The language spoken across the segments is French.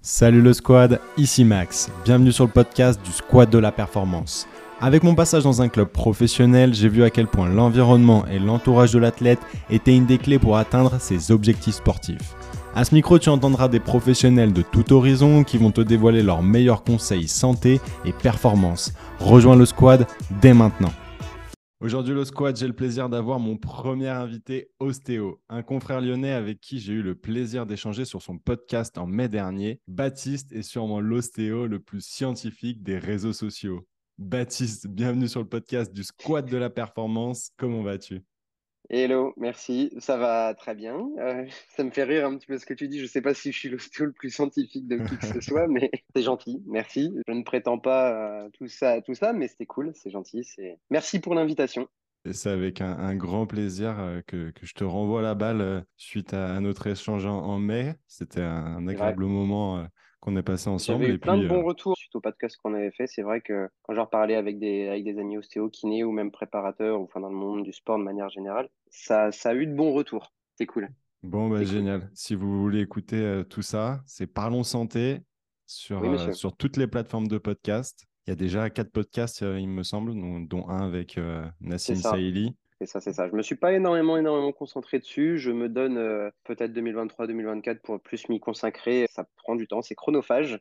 Salut le squad, ici Max. Bienvenue sur le podcast du Squad de la Performance. Avec mon passage dans un club professionnel, j'ai vu à quel point l'environnement et l'entourage de l'athlète étaient une des clés pour atteindre ses objectifs sportifs. À ce micro, tu entendras des professionnels de tout horizon qui vont te dévoiler leurs meilleurs conseils santé et performance. Rejoins le squad dès maintenant. Aujourd'hui, le squad, j'ai le plaisir d'avoir mon premier invité, Ostéo, un confrère lyonnais avec qui j'ai eu le plaisir d'échanger sur son podcast en mai dernier. Baptiste est sûrement l'ostéo le plus scientifique des réseaux sociaux. Baptiste, bienvenue sur le podcast du squad de la performance. Comment vas-tu? Hello, merci. Ça va très bien. Euh, ça me fait rire un petit peu ce que tu dis. Je ne sais pas si je suis l'ostéo le plus scientifique de qui que ce soit, mais c'est gentil. Merci. Je ne prétends pas euh, tout ça, tout ça, mais c'était cool. C'est gentil. C'est merci pour l'invitation. C'est avec un, grand plaisir euh, que, je te renvoie la balle suite à, notre échange en, mai. C'était un, agréable moment qu'on a passé ensemble. J'avais eu plein de bons retours suite au podcast qu'on avait fait. C'est vrai que quand j'en reparlais avec des, avec des amis ostéo, kinés ou même préparateurs, ou enfin dans le monde du sport de manière générale, ça, ça a eu de bons retours. C'est cool. Bon, bah, génial. Si vous voulez écouter euh, tout ça, c'est Parlons Santé sur, euh, sur toutes les plateformes de podcast. Il y a déjà quatre podcasts, euh, il me semble, dont, un avec Nassim Saïli. C'est ça, c'est ça. Je me suis pas énormément, énormément concentré dessus. Je me donne peut-être 2023-2024 pour plus m'y consacrer. Ça prend du temps, c'est chronophage.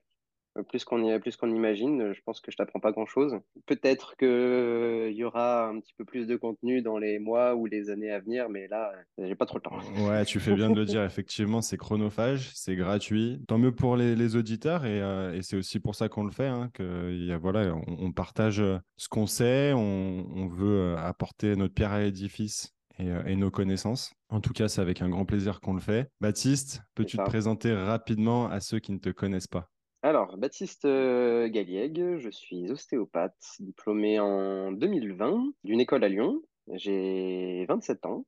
Euh, plus qu'on plus qu'on imagine. Je pense que je t'apprends pas grand-chose. Peut-être qu'il euh, y aura un petit peu plus de contenu dans les mois ou les années à venir, mais là, j'ai pas trop le temps. Ouais, tu fais bien de le dire. Effectivement, c'est chronophage, c'est gratuit. Tant mieux pour les, auditeurs euh, et, c'est aussi pour ça qu'on le fait. Hein, que, y a, voilà, on, partage ce qu'on sait, on, veut apporter notre pierre à l'édifice et, et, nos connaissances. En tout cas, c'est avec un grand plaisir qu'on le fait. Baptiste, peux-tu te présenter rapidement à ceux qui ne te connaissent pas? Alors, Baptiste euh, Galliègue, je suis ostéopathe, diplômé en 2020 d'une école à Lyon. J'ai 27 ans.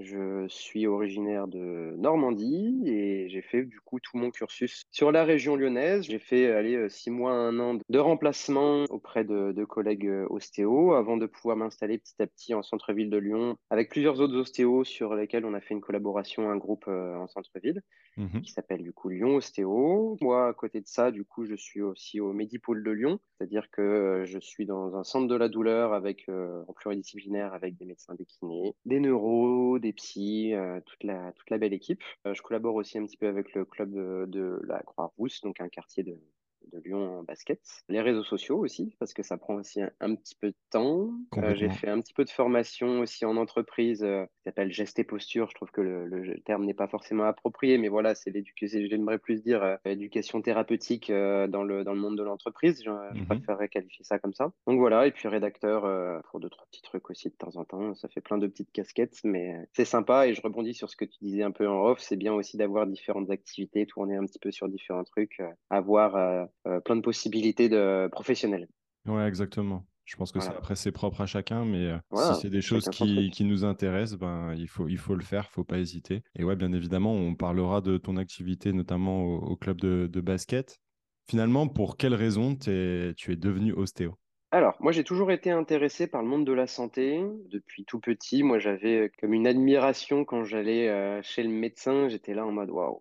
Je suis originaire de Normandie et j'ai fait du coup tout mon cursus sur la région lyonnaise. J'ai fait aller euh, six mois, un an de remplacement auprès de, collègues euh, ostéo avant de pouvoir m'installer petit à petit en centre-ville de Lyon avec plusieurs autres ostéos sur lesquels on a fait une collaboration, un groupe euh, en centre-ville mmh qui s'appelle du coup Lyon Ostéo. Moi, à côté de ça, du coup, je suis aussi au Medipôle de Lyon, c'est-à-dire que je suis dans un centre de la douleur avec en pluridisciplinaire avec des médecins des kinés, des neuros, des psys, euh, toute, la, toute la belle équipe. Euh, je collabore aussi un petit peu avec le club de la Croix-Rousse, donc un quartier de, de Lyon en basket. Les réseaux sociaux aussi, parce que ça prend aussi un, petit peu de temps. Euh, j'ai fait un petit peu de formation aussi en entreprise euh, qui s'appelle Geste et Posture. Je trouve que le, terme n'est pas forcément approprié, mais voilà, c'est l'éducation, j'aimerais plus dire euh, éducation thérapeutique dans, le, dans le monde de l'entreprise. Je, mhm. préférerais qualifier ça comme ça. Donc voilà, et puis rédacteur pour deux, trois petits trucs aussi de temps en temps. Ça fait plein de petites casquettes, mais c'est sympa. Et je rebondis sur ce que tu disais un peu en off. C'est bien aussi d'avoir différentes activités, tourner un petit peu sur différents trucs, avoir plein de possibilités de professionnelles. Ouais, exactement. Je pense que ça, après, c'est propre à chacun, mais euh, si c'est des choses qui, qui, nous intéressent, ben, il, faut, il faut le faire, il ne faut pas hésiter. Et ouais, bien évidemment, on parlera de ton activité, notamment au, club de, de, basket. Finalement, pour quelles raisons es, tu es devenu ostéo? Alors, moi, j'ai toujours été intéressé par le monde de la santé. Depuis tout petit, moi, j'avais comme une admiration quand j'allais euh, chez le médecin. J'étais là en mode, waouh, euh,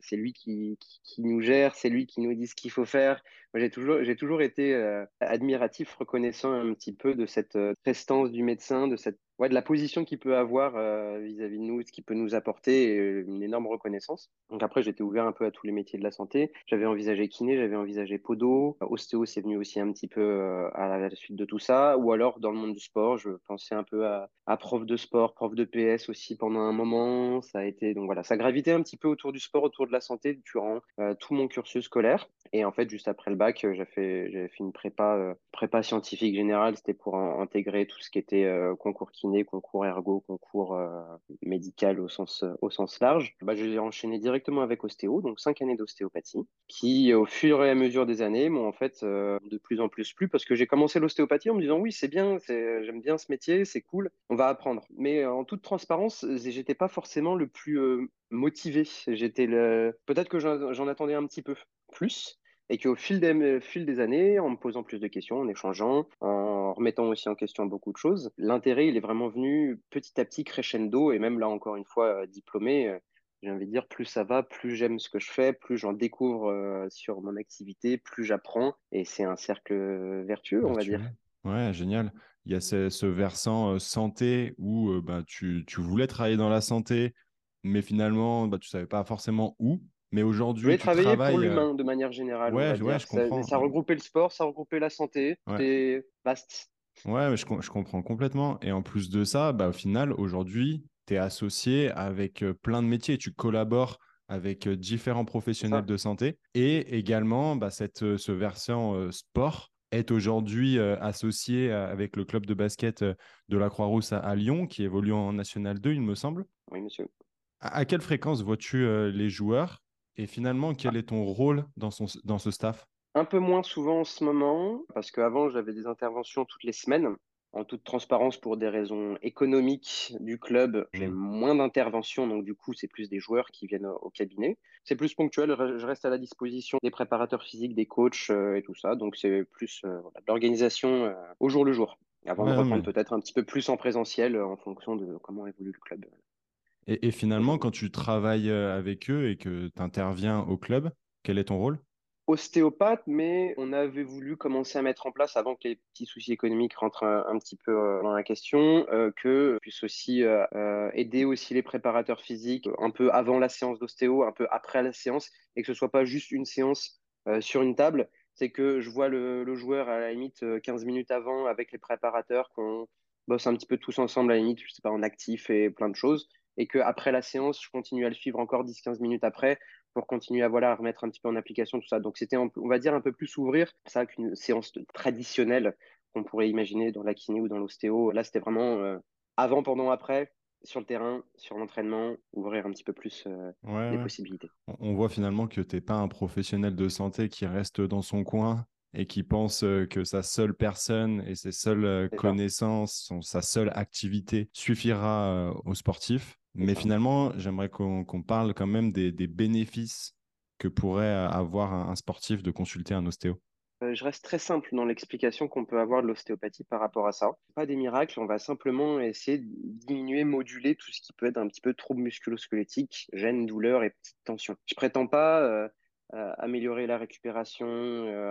c'est lui qui, nous gère, c'est lui qui nous dit ce qu'il faut faire. Moi, j'ai toujours, j'ai toujours été euh, admiratif, reconnaissant un petit peu de cette euh, prestance du médecin, de cette ouais, de la position qu'il peut avoir euh, vis-à-vis de nous, ce qu'il peut nous apporter, euh, une énorme reconnaissance. Donc après, j'étais ouvert un peu à tous les métiers de la santé. J'avais envisagé kiné, j'avais envisagé podo. Ostéo, c'est venu aussi un petit peu euh, à la suite de tout ça. Ou alors, dans le monde du sport, je pensais un peu à, prof de sport, prof de PS aussi pendant un moment. Ça a été, donc voilà, ça gravitait un petit peu autour du sport, autour de la santé durant tout mon cursus scolaire. Et en fait, juste après le bac, j'ai fait, fait une prépa, prépa scientifique générale. C'était pour intégrer tout ce qui était concours kiné concours ergo, concours euh, médical au sens, au sens large, bah, j'ai enchaîné directement avec ostéo, donc cinq années d'ostéopathie, qui au fur et à mesure des années m'ont en fait euh, de plus en plus plu parce que j'ai commencé l'ostéopathie en me disant oui c'est bien, j'aime bien ce métier, c'est cool, on va apprendre. Mais en toute transparence, j'étais pas forcément le plus euh, motivé. J'étais peut-être que j'en attendais un petit peu plus et qu'au fil des, fil des années, en me posant plus de questions, en échangeant, en remettant aussi en question beaucoup de choses, l'intérêt, il est vraiment venu petit à petit crescendo, et même là, encore une fois, euh, diplômé, euh, j'ai envie de dire, plus ça va, plus j'aime ce que je fais, plus j'en découvre sur mon activité, plus j'apprends. Et c'est un cercle vertueux, on va dire. Ouais, génial. Il y a ce, versant santé où bah, tu, tu, voulais travailler dans la santé, mais finalement, bah, tu ne savais pas forcément où. Mais aujourd'hui, je voulais travailler pour l'humain de manière générale. Ouais, ouais je comprends. Ça, regroupait le sport, ça regroupait la santé. C'était vaste. Ouais, je, je, comprends complètement. Et en plus de ça, bah, au final, aujourd'hui, tu es associé avec plein de métiers. Tu collabores avec différents professionnels de santé. Et également, bah, cette, ce versant sport est aujourd'hui associé avec le club de basket de la Croix-Rousse à, Lyon, qui évolue en National 2, il me semble. Oui, monsieur. À, quelle fréquence vois-tu les joueurs Et finalement, quel ah. est ton rôle dans, son, dans ce staff? Un peu moins souvent en ce moment, parce qu'avant, j'avais des interventions toutes les semaines en toute transparence, pour des raisons économiques du club, j'ai mmh. moins d'interventions, donc du coup, c'est plus des joueurs qui viennent au cabinet. C'est plus ponctuel, je reste à la disposition des préparateurs physiques, des coachs euh, et tout ça, donc c'est plus euh, de l'organisation euh, au jour le jour, avant de reprendre peut-être un petit peu plus en présentiel en fonction de comment évolue le club. Et, finalement, quand tu travailles avec eux et que tu interviens au club, quel est ton rôle? Ostéopathe, mais on avait voulu commencer à mettre en place, avant que les petits soucis économiques rentrent un, petit peu euh, dans la question, euh, que puisse aussi euh, aider aussi les préparateurs physiques un peu avant la séance d'ostéo, un peu après la séance, et que ce soit pas juste une séance sur une table, c'est que je vois le, joueur à la limite 15 minutes avant avec les préparateurs, qu'on bosse un petit peu tous ensemble à la limite, je sais pas, en actif et plein de choses, et que après la séance, je continue à le suivre encore 10-15 minutes après pour continuer à, voilà, remettre un petit peu en application tout ça. Donc c'était, on va dire, un peu plus ouvrir ça qu'une séance traditionnelle qu'on pourrait imaginer dans la kiné ou dans l'ostéo. Là, c'était vraiment euh, avant, pendant, après, sur le terrain, sur l'entraînement, ouvrir un petit peu plus euh, les possibilités. On voit finalement que tu n'es pas un professionnel de santé qui reste dans son coin et qui pense euh, que sa seule personne et ses seules connaissances, sa seule activité suffira aux sportifs. Mais finalement, j'aimerais qu'on parle quand même des, bénéfices que pourrait avoir un, sportif de consulter un ostéo. Euh, je reste très simple dans l'explication qu'on peut avoir de l'ostéopathie par rapport à ça. Pas des miracles, on va simplement essayer de diminuer, moduler tout ce qui peut être un petit peu trouble musculo-squelettique, gêne, douleur et petite tension. Je prétends pas euh, euh, améliorer la récupération,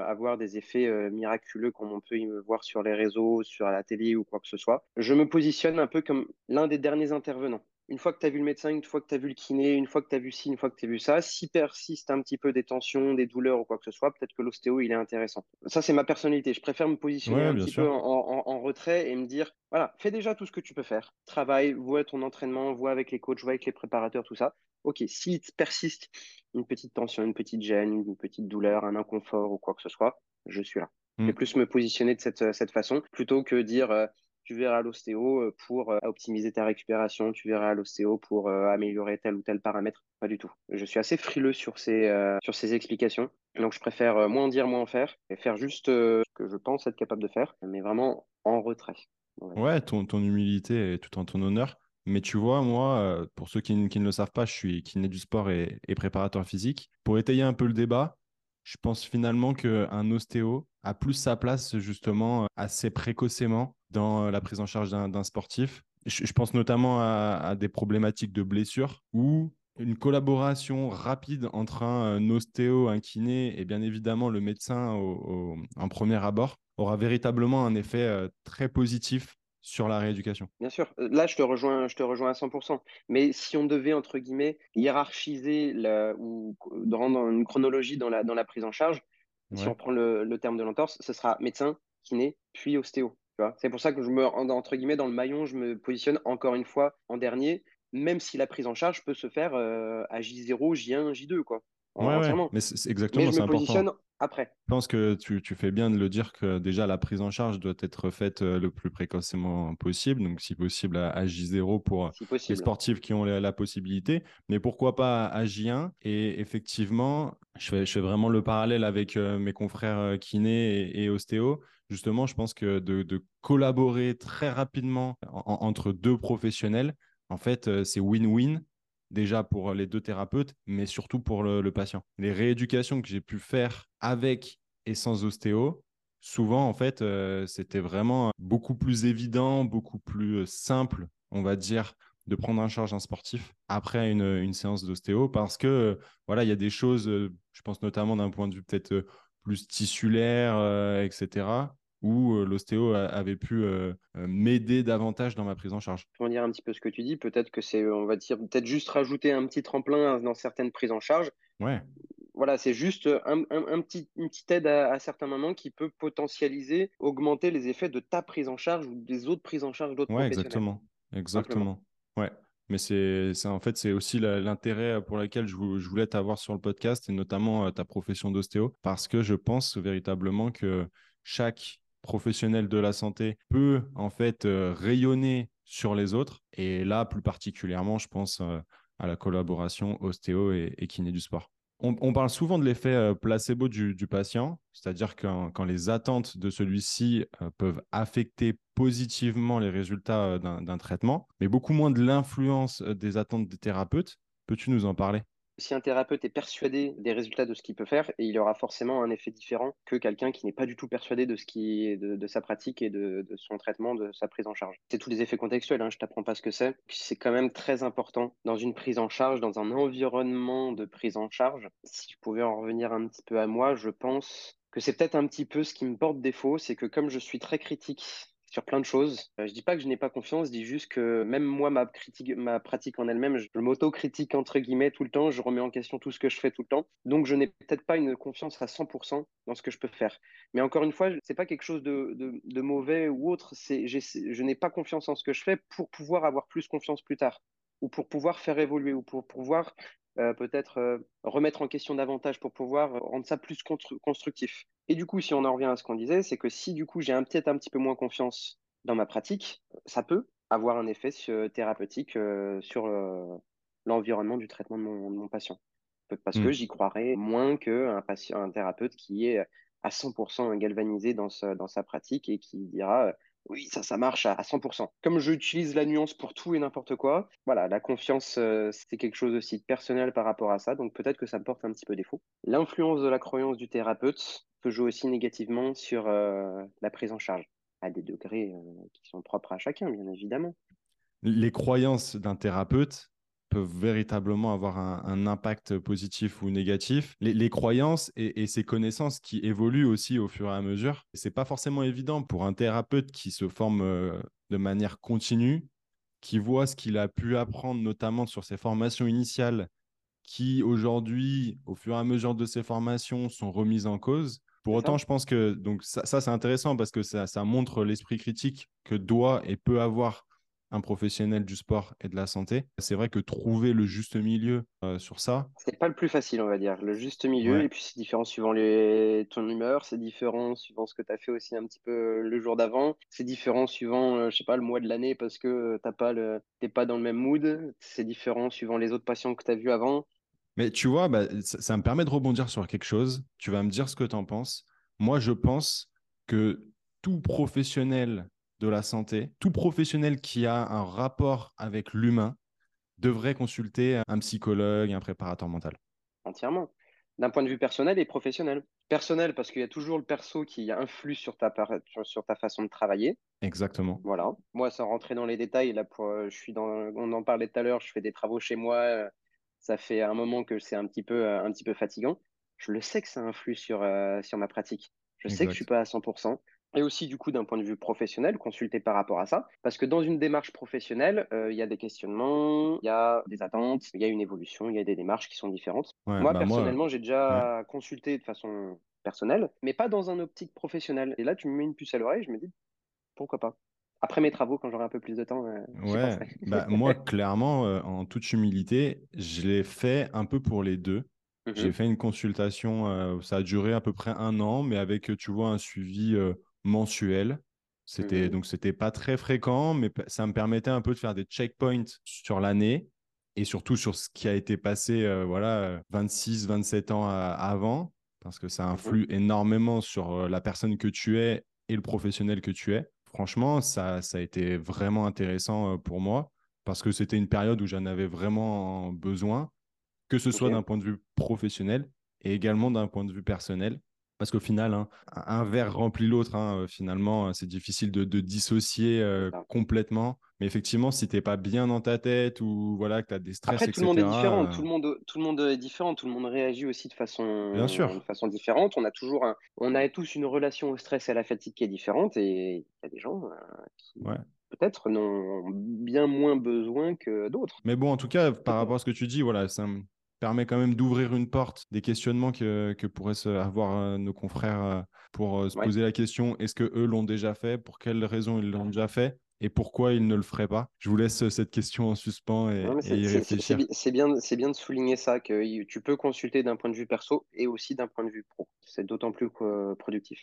avoir des effets miraculeux comme on peut y voir sur les réseaux, sur la télé ou quoi que ce soit. Je me positionne un peu comme l'un des derniers intervenants une fois que tu as vu le médecin, une fois que tu as vu le kiné, une fois que tu as vu ci, une fois que tu as vu ça, si persiste un petit peu des tensions, des douleurs ou quoi que ce soit, peut-être que l'ostéo, il est intéressant. Ça, c'est ma personnalité. Je préfère me positionner un petit peu en, retrait et me dire, voilà, fais déjà tout ce que tu peux faire. Travaille, vois ton entraînement, vois avec les coachs, vois avec les préparateurs, tout ça. Ok, si persiste une petite tension, une petite gêne, une petite douleur, un inconfort ou quoi que ce soit, je suis là. Hmm. plus me positionner de cette, cette façon plutôt que dire euh, tu verras l'ostéo euh, pour euh, optimiser ta récupération, tu verras l'ostéo pour euh, améliorer tel ou tel paramètre. Pas du tout. Je suis assez frileux sur ces, sur explications. Donc, je préfère moins dire, moins faire et faire juste ce que je pense être capable de faire, mais vraiment en retrait. Ouais, ton, humilité est tout en ton honneur. Mais tu vois, moi, pour ceux qui, ne le savent pas, je suis kiné du sport et préparateur physique. Pour étayer un peu le débat, je pense finalement qu'un ostéo a plus sa place justement assez précocement dans la prise en charge d'un sportif. Je, pense notamment à, des problématiques de blessures où une collaboration rapide entre un, ostéo, un kiné et bien évidemment le médecin en premier abord aura véritablement un effet euh, très positif sur la rééducation. Bien sûr, euh, là je te rejoins, je te rejoins à 100%. Mais si on devait entre guillemets hiérarchiser ou rendre une chronologie dans la, dans la prise en charge, si on prend le, le terme de l'entorse, ce sera médecin, kiné, puis ostéo. C'est pour ça que je me, entre guillemets, dans le maillon, je me positionne encore une fois en dernier, même si la prise en charge peut se faire euh, à J0, J1, J2, quoi. Ouais, mais c'est exactement, c'est important après. Je pense que tu, fais bien de le dire que déjà la prise en charge doit être faite euh, le plus précocement possible, donc si possible à, J0 pour les sportifs qui ont la, possibilité, mais pourquoi pas à J1 Et effectivement, je fais, je fais vraiment le parallèle avec euh, mes confrères euh, kinés et, ostéo. Justement, je pense que de, collaborer très rapidement entre deux professionnels, en fait, c'est win-win déjà pour les deux thérapeutes, mais surtout pour le, patient. Les rééducations que j'ai pu faire avec et sans ostéo, souvent, en fait, euh, c'était vraiment beaucoup plus évident, beaucoup plus euh, simple, on va dire, de prendre en charge un sportif après une séance d'ostéo parce que voilà, il y a des choses, je pense notamment d'un point de vue peut-être plus tissulaire, etc., où l'ostéo avait pu m'aider davantage dans ma prise en charge. Pour dire un petit peu ce que tu dis, peut-être que c'est, on va dire, peut-être juste rajouter un petit tremplin dans certaines prises en charge. Ouais voilà, c'est juste un, petit, une petite aide à, certains moments qui peut potentialiser, augmenter les effets de ta prise en charge ou des autres prises en charge d'autres ouais, Exactement, exactement. Ouais. Mais c'est, en fait, c'est aussi l'intérêt pour lequel je, voulais t'avoir sur le podcast et notamment euh, ta profession d'ostéo parce que je pense véritablement que chaque professionnel de la santé peut en fait euh, rayonner sur les autres et là plus particulièrement je pense euh, à la collaboration ostéo et kiné du sport. On, parle souvent de l'effet euh, placebo du, patient, c'est-à-dire que quand, les attentes de celui-ci peuvent affecter positivement les résultats d'un traitement, mais beaucoup moins de l'influence des attentes des thérapeutes. Peux-tu nous en parler? Si un thérapeute est persuadé des résultats de ce qu'il peut faire, et il aura forcément un effet différent que quelqu'un qui n'est pas du tout persuadé de ce de sa pratique et de, son traitement, de sa prise en charge. C'est tous les effets contextuels, hein, je t'apprends pas ce que c'est. C'est quand même très important dans une prise en charge, dans un environnement de prise en charge. Si je pouvais en revenir un petit peu à moi, je pense que c'est peut-être un petit peu ce qui me porte défaut, c'est que comme je suis très critique sur plein de choses. Euh, je dis pas que je n'ai pas confiance, je dis juste que même moi, ma, critique, ma pratique en elle-même, je, m'auto-critique entre guillemets tout le temps, je remets en question tout ce que je fais tout le temps. Donc je n'ai peut-être pas une confiance à 100% dans ce que je peux faire. Mais encore une fois, c'est pas quelque chose de, de, mauvais ou autre, c'est, je n'ai pas confiance en ce que je fais pour pouvoir avoir plus confiance plus tard ou pour pouvoir faire évoluer ou pour pouvoir euh, peut-être euh, remettre en question davantage pour pouvoir rendre ça plus constructif. Et du coup, si on en revient à ce qu'on disait, c'est que si du coup j'ai peut-être un petit peu moins confiance dans ma pratique, ça peut avoir un effet thérapeutique euh, sur l'environnement du traitement de mon, patient. Parce que mmh. j'y croirais moins qu'un patient, un thérapeute qui est à 100% galvanisé dans, dans sa pratique et qui dira oui, ça, ça marche à, 100%. Comme j'utilise la nuance pour tout et n'importe quoi, voilà, la confiance, euh, c'est quelque chose aussi de personnel par rapport à ça, donc peut-être que ça me porte un petit peu défaut. L'influence de la croyance du thérapeute peut jouer aussi négativement sur euh, la prise en charge, à des degrés euh, qui sont propres à chacun, bien évidemment. Les croyances d'un thérapeute, peuvent véritablement avoir un, impact positif ou négatif. Les, croyances et, ces connaissances qui évoluent aussi au fur et à mesure, c'est pas forcément évident pour un thérapeute qui se forme euh, de manière continue, qui voit ce qu'il a pu apprendre notamment sur ses formations initiales, qui aujourd'hui, au fur et à mesure de ses formations, sont remises en cause. Pour autant, je pense que donc ça, ça c'est intéressant parce que ça, ça montre l'esprit critique que doit et peut avoir un professionnel du sport et de la santé. C'est vrai que trouver le juste milieu euh, sur ça. C'est pas le plus facile, on va dire. Le juste milieu, et puis c'est différent suivant les... ton humeur, c'est différent suivant ce que tu as fait aussi un petit peu le jour d'avant, c'est différent suivant, euh, je sais pas, le mois de l'année parce que t'as pas le... t'es pas dans le même mood, c'est différent suivant les autres patients que tu as vus avant. Mais tu vois, bah, ça, ça, me permet de rebondir sur quelque chose. Tu vas me dire ce que tu en penses. Moi, je pense que tout professionnel de la santé, tout professionnel qui a un rapport avec l'humain devrait consulter un psychologue, un préparateur mental. Entièrement. D'un point de vue personnel et professionnel. Personnel, parce qu'il y a toujours le perso qui influe sur ta, sur ta façon de travailler. Exactement. Voilà. Moi, sans rentrer dans les détails, là, pour, euh, je suis dans, on en parlait tout à l'heure, je fais des travaux chez moi. Euh, ça fait un moment que c'est un petit peu, euh, un petit peu fatigant. Je le sais que ça influe sur, sur ma pratique. Je sais que je suis pas à 100% et aussi du coup d'un point de vue professionnel, consulter par rapport à ça. Parce que dans une démarche professionnelle, euh, il y a des questionnements, il y a des attentes, il y a une évolution, il y a des démarches qui sont différentes. moi, bah, personnellement, j'ai déjà consulté de façon personnelle, mais pas dans un optique professionnelle. Et là, tu me mets une puce à l'oreille, je me dis, pourquoi pas? Après mes travaux, quand j'aurai un peu plus de temps. Euh, ouais, bah, moi, clairement, euh, en toute humilité, je l'ai fait un peu pour les deux. J'ai mmh fait une consultation, ça a duré à peu près un an, mais avec, tu vois, un suivi mensuel. C'était mmh donc c'était pas très fréquent, mais ça me permettait un peu de faire des checkpoints sur l'année et surtout sur ce qui a été passé, euh, voilà, 26, 27 ans avant, parce que ça mmh influe énormément sur euh, la personne que tu es et le professionnel que tu es. Franchement, ça, ça a été vraiment intéressant euh, pour moi parce que c'était une période où j'en avais vraiment besoin, que ce soit d'un point de vue professionnel et également d'un point de vue personnel. Parce qu'au final, hein, un verre remplit l'autre. Hein, euh, finalement, c'est difficile de, dissocier euh, complètement. Mais effectivement, si tu n'es pas bien dans ta tête ou voilà, que tu as des stress, Après, tout le monde est différent. Tout, le monde, tout le monde est différent. Tout le monde réagit aussi de façon, bien sûr. de façon différente. On a toujours un, on a tous une relation au stress et à la fatigue qui est différente. Et il y a des gens qui, peut-être n'ont bien moins besoin que d'autres. Mais bon, en tout cas, par rapport à ce que tu dis, voilà, ça me permet quand même d'ouvrir une porte des questionnements que, que pourraient avoir euh, nos confrères euh, pour euh, se poser la question est-ce que eux l'ont déjà fait? Pour quelles raisons ils l'ont déjà fait? Et pourquoi ils ne le feraient pas? Je vous laisse cette question en suspens et, y réfléchir. C'est bien, bien de souligner ça, que tu peux consulter d'un point de vue perso et aussi d'un point de vue pro. C'est d'autant plus productif.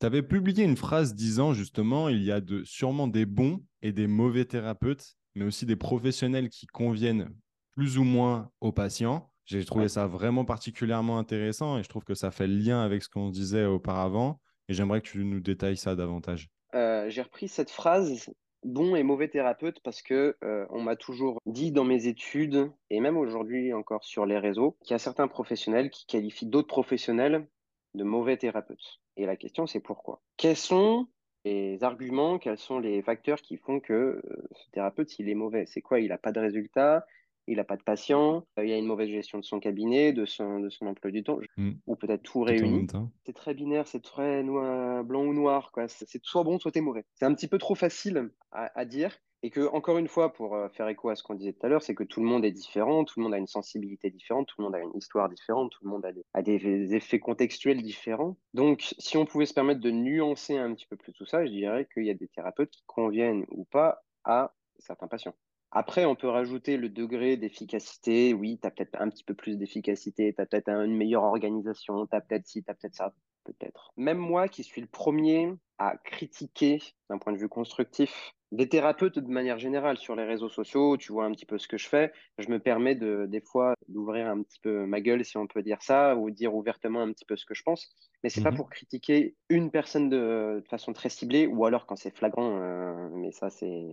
Tu avais publié une phrase disant justement il y a de, sûrement des bons et des mauvais thérapeutes, mais aussi des professionnels qui conviennent plus ou moins aux patients. J'ai trouvé ça vraiment particulièrement intéressant et je trouve que ça fait le lien avec ce qu'on disait auparavant. Et j'aimerais que tu nous détailles ça davantage. Euh, j'ai repris cette phrase bon et mauvais thérapeute parce que euh, on m'a toujours dit dans mes études et même aujourd'hui encore sur les réseaux qu'il y a certains professionnels qui qualifient d'autres professionnels de mauvais thérapeutes. Et la question, c'est pourquoi? Quels sont les arguments, quels sont les facteurs qui font que euh, ce thérapeute, il est mauvais? C'est quoi? Il n'a pas de résultat? Il n'a pas de patient, euh, il y a une mauvaise gestion de son cabinet, de son, de son emploi du temps, hmm. ou peut-être tout réuni. C'est très binaire, c'est très noir, blanc ou noir. quoi. C'est soit bon, soit t'es mauvais. C'est un petit peu trop facile à, à dire. Et que, encore une fois, pour euh, faire écho à ce qu'on disait tout à l'heure, c'est que tout le monde est différent, tout le monde a une sensibilité différente, tout le monde a une histoire différente, tout le monde a des, effets contextuels différents. Donc, si on pouvait se permettre de nuancer un petit peu plus tout ça, je dirais qu'il y a des thérapeutes qui conviennent ou pas à certains patients. Après, on peut rajouter le degré d'efficacité. Oui, tu as peut-être un petit peu plus d'efficacité, tu as peut-être une meilleure organisation, tu as peut-être ci, tu as peut-être ça, peut-être. Même moi qui suis le premier à critiquer d'un point de vue constructif des thérapeutes de manière générale sur les réseaux sociaux, tu vois un petit peu ce que je fais. Je me permets de, des fois d'ouvrir un petit peu ma gueule, si on peut dire ça, ou dire ouvertement un petit peu ce que je pense. Mais c'est pas mhm. pour critiquer une personne de, façon très ciblée, ou alors quand c'est flagrant, euh, mais ça c'est,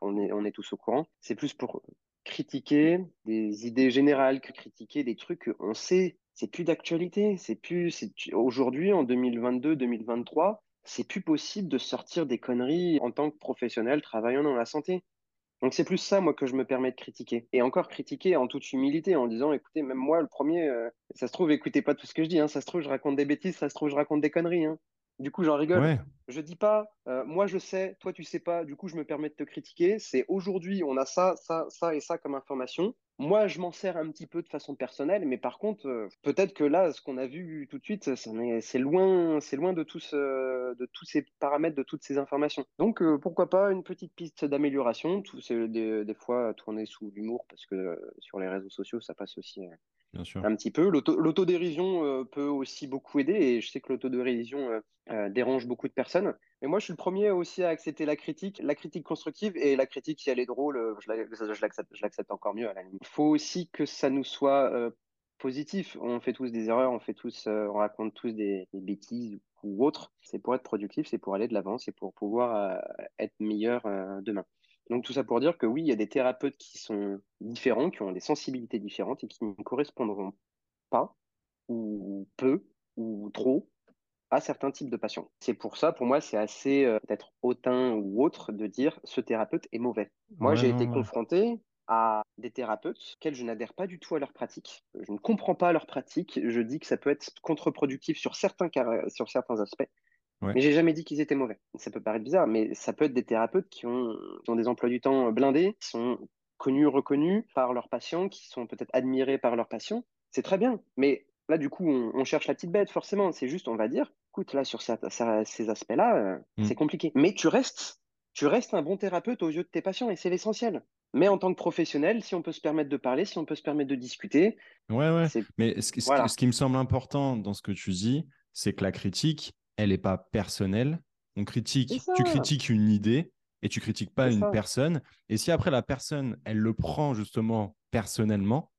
on est, on est tous au courant. C'est plus pour critiquer des idées générales que critiquer des trucs qu'on sait. C'est plus d'actualité. C'est plus, aujourd'hui, en 2022, 2023, c'est plus possible de sortir des conneries en tant que professionnel travaillant dans la santé. Donc c'est plus ça, moi, que je me permets de critiquer. Et encore critiquer en toute humilité, en disant, écoutez, même moi, le premier, euh, ça se trouve, écoutez pas tout ce que je dis, hein, ça se trouve, je raconte des bêtises, ça se trouve, je raconte des conneries. Hein. Du coup, j'en rigole. Je Je dis pas, euh, moi je sais, toi tu sais pas, du coup je me permets de te critiquer. C'est aujourd'hui, on a ça, ça, ça et ça comme information. Moi, je m'en sers un petit peu de façon personnelle, mais par contre, euh, peut-être que là, ce qu'on a vu tout de suite, c'est loin, c'est loin de tous, de tous ces paramètres, de toutes ces informations. Donc, euh, pourquoi pas une petite piste d'amélioration. Des, des fois, tourner sous l'humour, parce que sur les réseaux sociaux, ça passe aussi Un petit peu. L'autodérision euh, peut aussi beaucoup aider et je sais que l'autodérision euh, euh, dérange beaucoup de personnes. Mais moi, je suis le premier aussi à accepter la critique, la critique constructive et la critique, si elle est drôle, je l'accepte encore mieux à la limite. Il faut aussi que ça nous soit positif. On fait tous des erreurs, on fait tous, on raconte tous des, des bêtises ou autres. C'est pour être productif, c'est pour aller de l'avant, c'est pour pouvoir être meilleur demain. Donc tout ça pour dire que oui, il y a des thérapeutes qui sont différents, qui ont des sensibilités différentes et qui ne correspondront pas ou peu ou trop à certains types de patients. C'est pour ça, pour moi, c'est assez euh, peut-être hautain ou autre de dire ce thérapeute est mauvais. Moi, j'ai été confronté à des thérapeutes auxquels je n'adhère pas du tout à leur pratique. Je ne comprends pas leur pratique. Je dis que ça peut être contre-productif sur certains, sur certains aspects. Mais j'ai jamais dit qu'ils étaient mauvais. Ça peut paraître bizarre, mais ça peut être des thérapeutes qui ont, ont des emplois du temps blindés, qui sont connus, reconnus par leurs patients, qui sont peut-être admirés par leurs patients. C'est très bien. Mais là, du coup, on, cherche la petite bête, forcément. C'est juste, on va dire, écoute, là, sur ces, aspects-là, euh, mm. c'est compliqué. Mais tu restes, tu restes un bon thérapeute aux yeux de tes patients et c'est l'essentiel. Mais en tant que professionnel, si on peut se permettre de parler, si on peut se permettre de discuter. Ouais, ouais. Mais ce, ce qui me semble important dans ce que tu dis, c'est que la critique, elle n'est pas personnelle. On critique, tu critiques une idée et tu critiques pas une personne. Et si après la personne, elle le prend justement personnellement,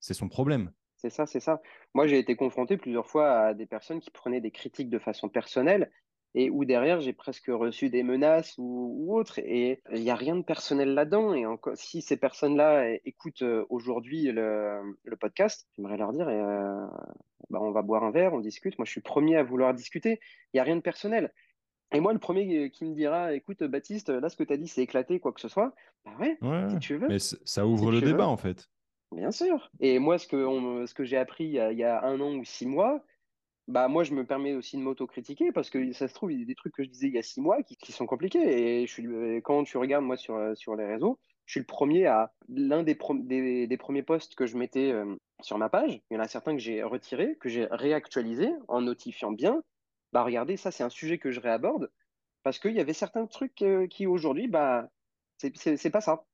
c'est son problème. C'est ça, c'est ça. Moi, j'ai été confronté plusieurs fois à des personnes qui prenaient des critiques de façon personnelle et où derrière j'ai presque reçu des menaces ou, ou autre et il n'y a rien de personnel là-dedans et encore, si ces personnes-là écoutent euh, aujourd'hui le, le, podcast, j'aimerais leur dire euh, bah, on va boire un verre, on discute. Moi, je suis premier à vouloir discuter. Il n'y a rien de personnel. Et moi, le premier qui me dira, écoute, Baptiste, là, ce que tu as dit, c'est éclaté, quoi que ce soit. Bah ouais, si tu veux. Mais ça ouvre le débat, en fait. Bien sûr. Et moi, ce que, ce que j'ai appris il y, a, il y, a, un an ou six mois, bah moi, je me permets aussi de m'autocritiquer parce que ça se trouve, il y a des trucs que je disais il y a six mois qui, qui sont compliqués. Et je suis, quand tu regardes, moi, sur, sur les réseaux, je suis le premier à. L'un des, des, des, premiers posts que je mettais euh, sur ma page, il y en a certains que j'ai retirés, que j'ai réactualisés en notifiant bien bah regardez, ça c'est un sujet que je réaborde parce qu'il y avait certains trucs euh, qui aujourd'hui, bah, c'est pas ça.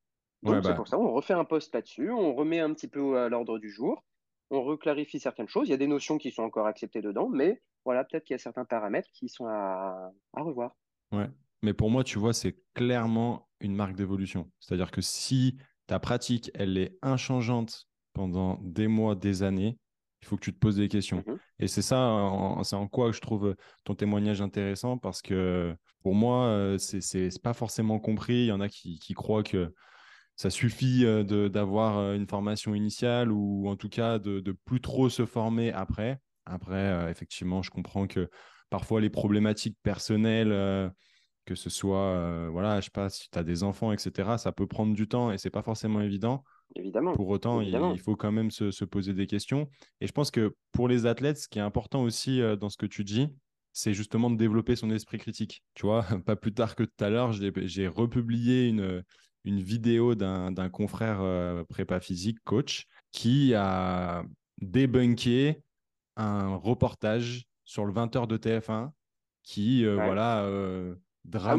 Donc c'est bah. pour ça, on refait un post là-dessus, on remet un petit peu à l'ordre du jour, on reclarifie certaines choses. Il y a des notions qui sont encore acceptées dedans, mais voilà, peut-être qu'il y a certains paramètres qui sont à, à revoir. Ouais, mais pour moi, tu vois, c'est clairement une marque d'évolution. C'est-à-dire que si ta pratique, elle est inchangeante pendant des mois, des années, il faut que tu te poses des questions. Mmh Et c'est ça, c'est en quoi je trouve ton témoignage intéressant parce que pour moi, euh, c'est pas forcément compris. Il y en a qui, qui croient que ça suffit euh, d'avoir euh, une formation initiale ou en tout cas de, de plus trop se former après. Après, effectivement, je comprends que parfois les problématiques personnelles, que ce soit, voilà, je sais pas, si tu as des enfants, etc., ça peut prendre du temps et c'est pas forcément évident. Évidemment. Pour autant, Il, faut quand même se, poser des questions. Et je pense que pour les athlètes, ce qui est important aussi euh, dans ce que tu dis, c'est justement de développer son esprit critique. Tu vois, pas plus tard que tout à l'heure, j'ai republié une, une vidéo d'un confrère euh, prépa physique, coach, qui a débunké un reportage sur le 20h de TF1 qui, euh, voilà, ah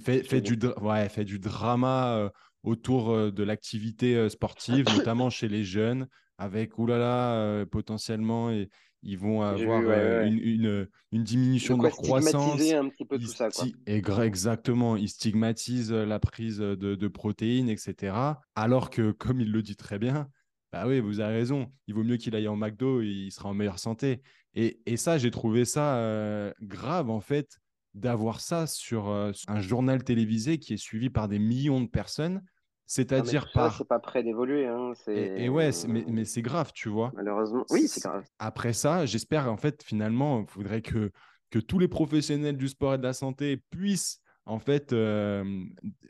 fait, du, ouais, fait du drama autour euh, de l'activité sportive, notamment chez les jeunes, avec oulala, potentiellement, et, ils vont avoir Une, une, une, diminution de, leur croissance. un petit peu tout ça. Exactement, ils stigmatisent la prise de, de, protéines, etc. Alors que, comme il le dit très bien, bah oui, vous avez raison, il vaut mieux qu'il aille en McDo, il sera en meilleure santé. Et, et ça, j'ai trouvé ça grave, en fait, d'avoir ça sur un journal télévisé qui est suivi par des millions de personnes c'est-à-dire par. C'est pas prêt d'évoluer. Hein, et, ouais, mais, mais c'est grave, tu vois. Malheureusement, oui, c'est grave. Après ça, j'espère, en fait, finalement, il faudrait que, que tous les professionnels du sport et de la santé puissent, en fait, euh,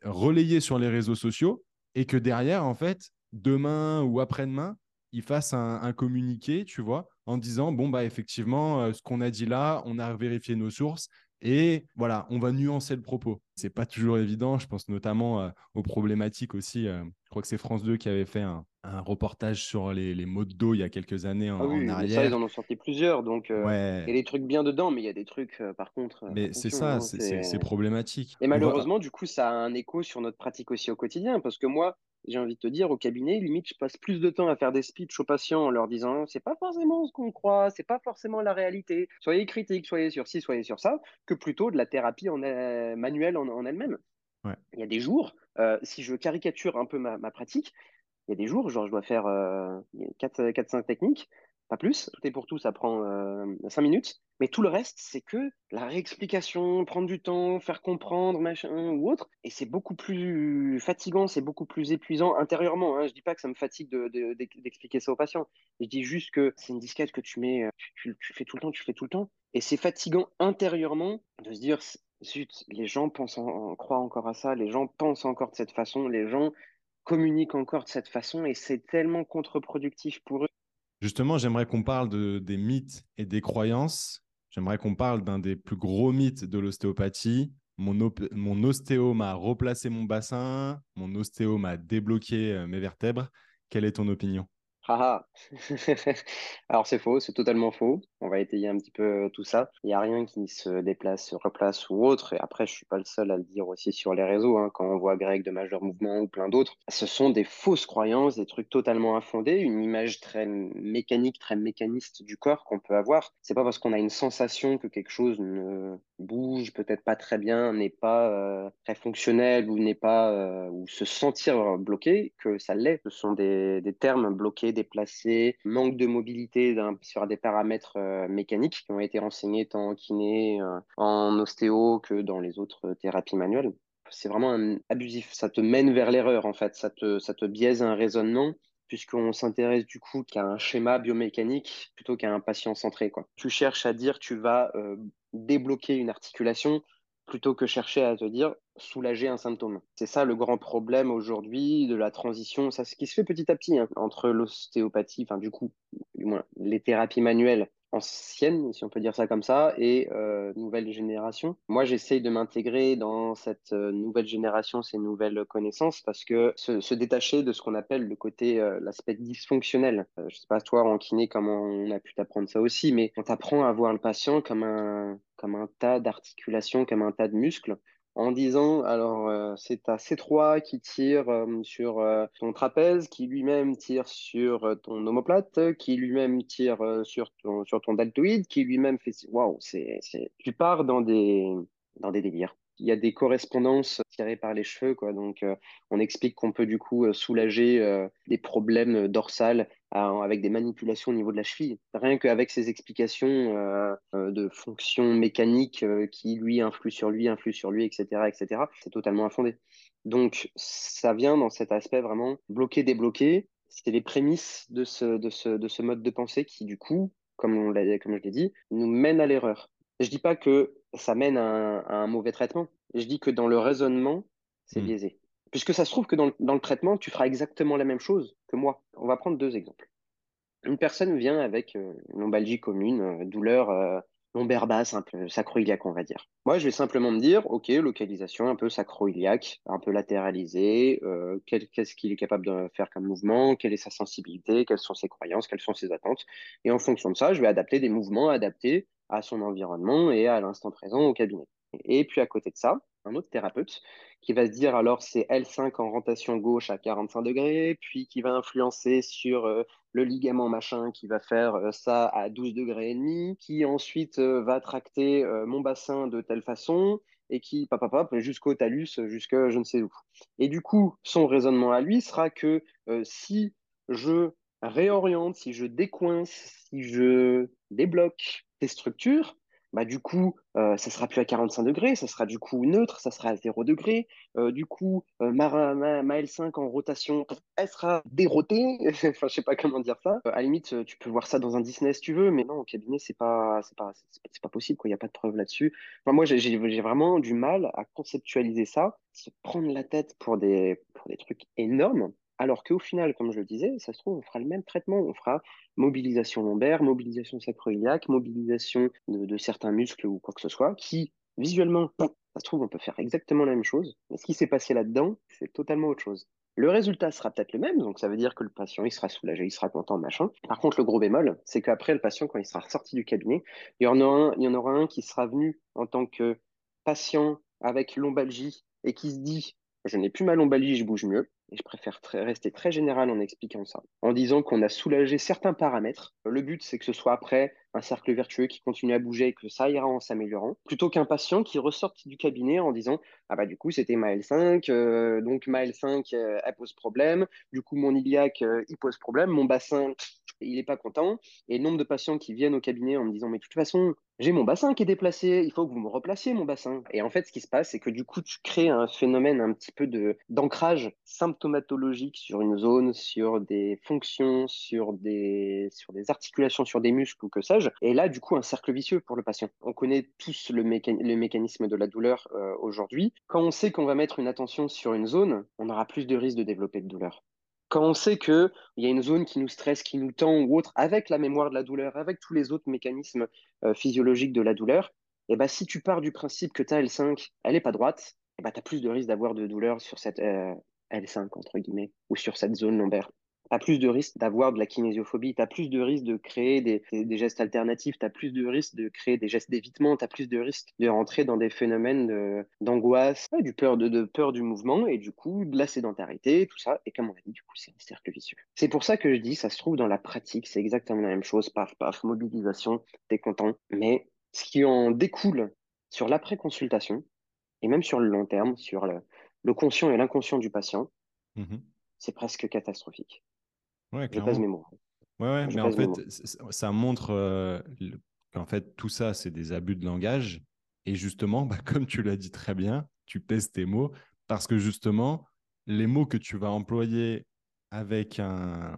relayer sur les réseaux sociaux et que derrière, en fait, demain ou après-demain, ils fassent un, un, communiqué, tu vois, en disant bon bah effectivement, euh, ce qu'on a dit là, on a vérifié nos sources et voilà, on va nuancer le propos. C'est pas toujours évident. Je pense notamment euh, aux problématiques aussi. Euh, je crois que c'est France 2 qui avait fait un, reportage sur les, les maux de dos il y a quelques années en, ah oui, arrière. Ça, ils en ont sorti plusieurs. Donc, euh, il y a des trucs bien dedans, mais il y a des trucs, par contre. Mais c'est ça, hein, c'est problématique. Et malheureusement, du coup, ça a un écho sur notre pratique aussi au quotidien. Parce que moi, j'ai envie de te dire, au cabinet, limite, je passe plus de temps à faire des speeches aux patients en leur disant c'est pas forcément ce qu'on croit, c'est pas forcément la réalité. Soyez critiques, soyez sur ci, soyez sur ça, que plutôt de la thérapie en, manuelle en, elle-même. Il y a des jours, euh, si je caricature un peu ma, pratique, il y a des jours, genre je dois faire 4-5 euh, techniques, pas plus. Tout est pour tout, ça prend euh, 5 minutes. Mais tout le reste, c'est que la réexplication, prendre du temps, faire comprendre, machin ou autre. Et c'est beaucoup plus fatigant, c'est beaucoup plus épuisant intérieurement. Hein. Je dis pas que ça me fatigue d'expliquer de, ça aux patients. Je dis juste que c'est une disquette que tu mets, euh, tu, fais tout le temps, tu fais tout le temps. Et c'est fatigant intérieurement de se dire, zut, les gens pensent en, croient encore à ça, les gens pensent encore de cette façon, les gens communiquent encore de cette façon et c'est tellement contre-productif pour eux. Justement, j'aimerais qu'on parle de, des mythes et des croyances. J'aimerais qu'on parle d'un des plus gros mythes de l'ostéopathie. Mon, ostéo m'a replacé mon bassin, mon ostéo m'a débloqué euh, mes vertèbres. Quelle est ton opinion? Ah, Alors c'est faux, c'est totalement faux. On va étayer un petit peu tout ça. Il n'y a rien qui se déplace, se replace ou autre. Et après, je suis pas le seul à le dire aussi sur les réseaux. Hein, quand on voit Greg de Majeur Mouvement ou plein d'autres, ce sont des fausses croyances, des trucs totalement infondés, une image très mécanique, très mécaniste du corps qu'on peut avoir. C'est pas parce qu'on a une sensation que quelque chose ne bouge peut-être pas très bien, n'est pas euh, très fonctionnel ou n'est pas euh, ou se sentir bloqué que ça l'est. Ce sont des, termes bloqués déplacé, manque de mobilité sur des paramètres euh, euh, mécaniques qui ont été renseignées tant en kiné, euh, en ostéo que dans les autres thérapies manuelles. C'est vraiment un abusif. Ça te mène vers l'erreur, en fait. Ça te, ça te biaise un raisonnement puisqu'on s'intéresse du coup qu'à un schéma biomécanique plutôt qu'à un patient centré. Quoi. Tu cherches à dire tu vas euh, débloquer une articulation plutôt que chercher à te dire soulager un symptôme. C'est ça le grand problème aujourd'hui de la transition, ça ce qui se fait petit à petit hein, entre l'ostéopathie, enfin du coup, les thérapies manuelles ancienne, si on peut dire ça comme ça, et euh, nouvelle génération. Moi, j'essaye de m'intégrer dans cette euh, nouvelle génération, ces nouvelles connaissances, parce que se, détacher de ce qu'on appelle le côté, euh, l'aspect dysfonctionnel. Euh, je sais pas, toi, en kiné, comment on a pu t'apprendre ça aussi, mais on t'apprend à voir le patient comme un, comme un tas d'articulations, comme un tas de muscles en disant alors euh, c'est ta C3 qui tire euh, sur euh, ton trapèze, qui lui-même tire sur ton omoplate, qui lui-même tire sur ton sur ton deltoïde, qui lui-même fait waouh, c'est c'est tu pars dans des dans des délires il y a des correspondances tirées par les cheveux, quoi. Donc, euh, on explique qu'on peut du coup euh, soulager euh, des problèmes dorsales avec des manipulations au niveau de la cheville. Rien qu'avec ces explications de fonctions mécaniques qui lui influent sur lui, influent sur lui, etc., etc., c'est totalement infondé. Donc, ça vient dans cet aspect vraiment bloquer, débloquer. C'est les prémices de ce, de, ce, de ce mode de pensée qui, du coup, comme, on comme je l'ai dit, nous mène à l'erreur. Je dis pas que ça mène à un, mauvais traitement. Je dis que dans le raisonnement, c'est hmm. biaisé. Puisque ça se trouve que dans le, traitement, tu feras exactement la même chose que moi. On va prendre deux exemples. Une personne vient avec euh, une lombalgie commune, euh, douleur euh, lombaire basse, un peu sacro-iliaque, on va dire. Moi, je vais simplement me dire, OK, localisation un peu sacro-iliaque, un peu latéralisée, qu'est-ce qu'il est capable de faire comme mouvement, quelle est sa sensibilité, quelles sont ses croyances, quelles sont ses attentes. Et en fonction de ça, je vais adapter des mouvements adaptés à son environnement et à l'instant présent au cabinet. Et puis à côté de ça, un autre thérapeute qui va se dire alors c'est L5 en rotation gauche à 45 degrés, puis qui va influencer sur euh, le ligament machin qui va faire euh, ça à 12 degrés et demi, qui ensuite euh, va tracter mon bassin de telle façon et qui papa jusqu'au talus, jusqu'à je ne sais où. Et du coup, son raisonnement à lui sera que si je réoriente, si je décoince, si je débloque tes structures, bah, du coup, euh, ça sera plus à 45 degrés, ça sera du coup neutre, ça sera à 0 degré. Euh, du coup, euh, ma, ma, L5 en rotation, elle sera dérotée. enfin, je sais pas comment dire ça. à la limite, tu peux voir ça dans un Disney si tu veux, mais non, au cabinet, c'est pas, c'est pas, c'est pas, possible, quoi. Il n'y a pas de preuve là-dessus. Enfin, moi, j'ai vraiment du mal à conceptualiser ça, se prendre la tête pour des, pour des trucs énormes. Alors qu'au final, comme je le disais, ça se trouve, on fera le même traitement. On fera mobilisation lombaire, mobilisation sacroiliaque, mobilisation de, certains muscles ou quoi que ce soit, qui, visuellement, ça se trouve, on peut faire exactement la même chose. Mais ce qui s'est passé là-dedans, c'est totalement autre chose. Le résultat sera peut-être le même, donc ça veut dire que le patient, il sera soulagé, il sera content, machin. Par contre, le gros bémol, c'est qu'après, le patient, quand il sera ressorti du cabinet, il y en aura un, il y en aura un qui sera venu en tant que patient avec lombalgie et qui se dit, je n'ai plus ma lombalgie, je bouge mieux. Et je préfère rester très général en expliquant ça, en disant qu'on a soulagé certains paramètres. Le but, c'est que ce soit après un cercle vertueux qui continue à bouger et que ça ira en s'améliorant, plutôt qu'un patient qui ressorte du cabinet en disant Ah bah du coup, c'était ma L5, euh, donc ma L5, euh, elle pose problème, du coup, mon iliaque, euh, il pose problème, mon bassin, il n'est pas content. Et le nombre de patients qui viennent au cabinet en me disant Mais de toute façon, j'ai mon bassin qui est déplacé, il faut que vous me replaciez mon bassin. Et en fait, ce qui se passe, c'est que du coup, tu crées un phénomène un petit peu d'ancrage symptomatologique sur une zone, sur des fonctions, sur des, sur des articulations, sur des muscles ou que sais-je. Et là, du coup, un cercle vicieux pour le patient. On connaît tous le, le mécanisme de la douleur euh, aujourd'hui. Quand on sait qu'on va mettre une attention sur une zone, on aura plus de risques de développer de douleur quand on sait qu'il y a une zone qui nous stresse, qui nous tend ou autre, avec la mémoire de la douleur, avec tous les autres mécanismes euh, physiologiques de la douleur, et eh ben, si tu pars du principe que ta L5, elle n'est pas droite, et eh ben, tu as plus de risque d'avoir de douleur sur cette euh, L5, entre guillemets, ou sur cette zone lombaire tu as plus de risques d'avoir de la kinésiophobie, tu as plus de risques de créer des, des, gestes alternatifs, tu as plus de risques de créer des gestes d'évitement, tu as plus de risques de rentrer dans des phénomènes d'angoisse, du peur, de, de, peur du mouvement et du coup de la sédentarité, tout ça. Et comme on a dit, du coup, c'est un cercle vicieux. C'est pour ça que je dis, ça se trouve dans la pratique, c'est exactement la même chose, par, par mobilisation, tu es content. Mais ce qui en découle sur l'après-consultation, et même sur le long terme, sur le, le conscient et l'inconscient du patient, mmh c'est presque catastrophique. Ouais, clairement. Ouais, ouais, mais en fait, ça montre euh, qu'en fait, tout ça, c'est des abus de langage. Et justement, bah, comme tu l'as dit très bien, tu pèses tes mots parce que justement, les mots que tu vas employer avec un,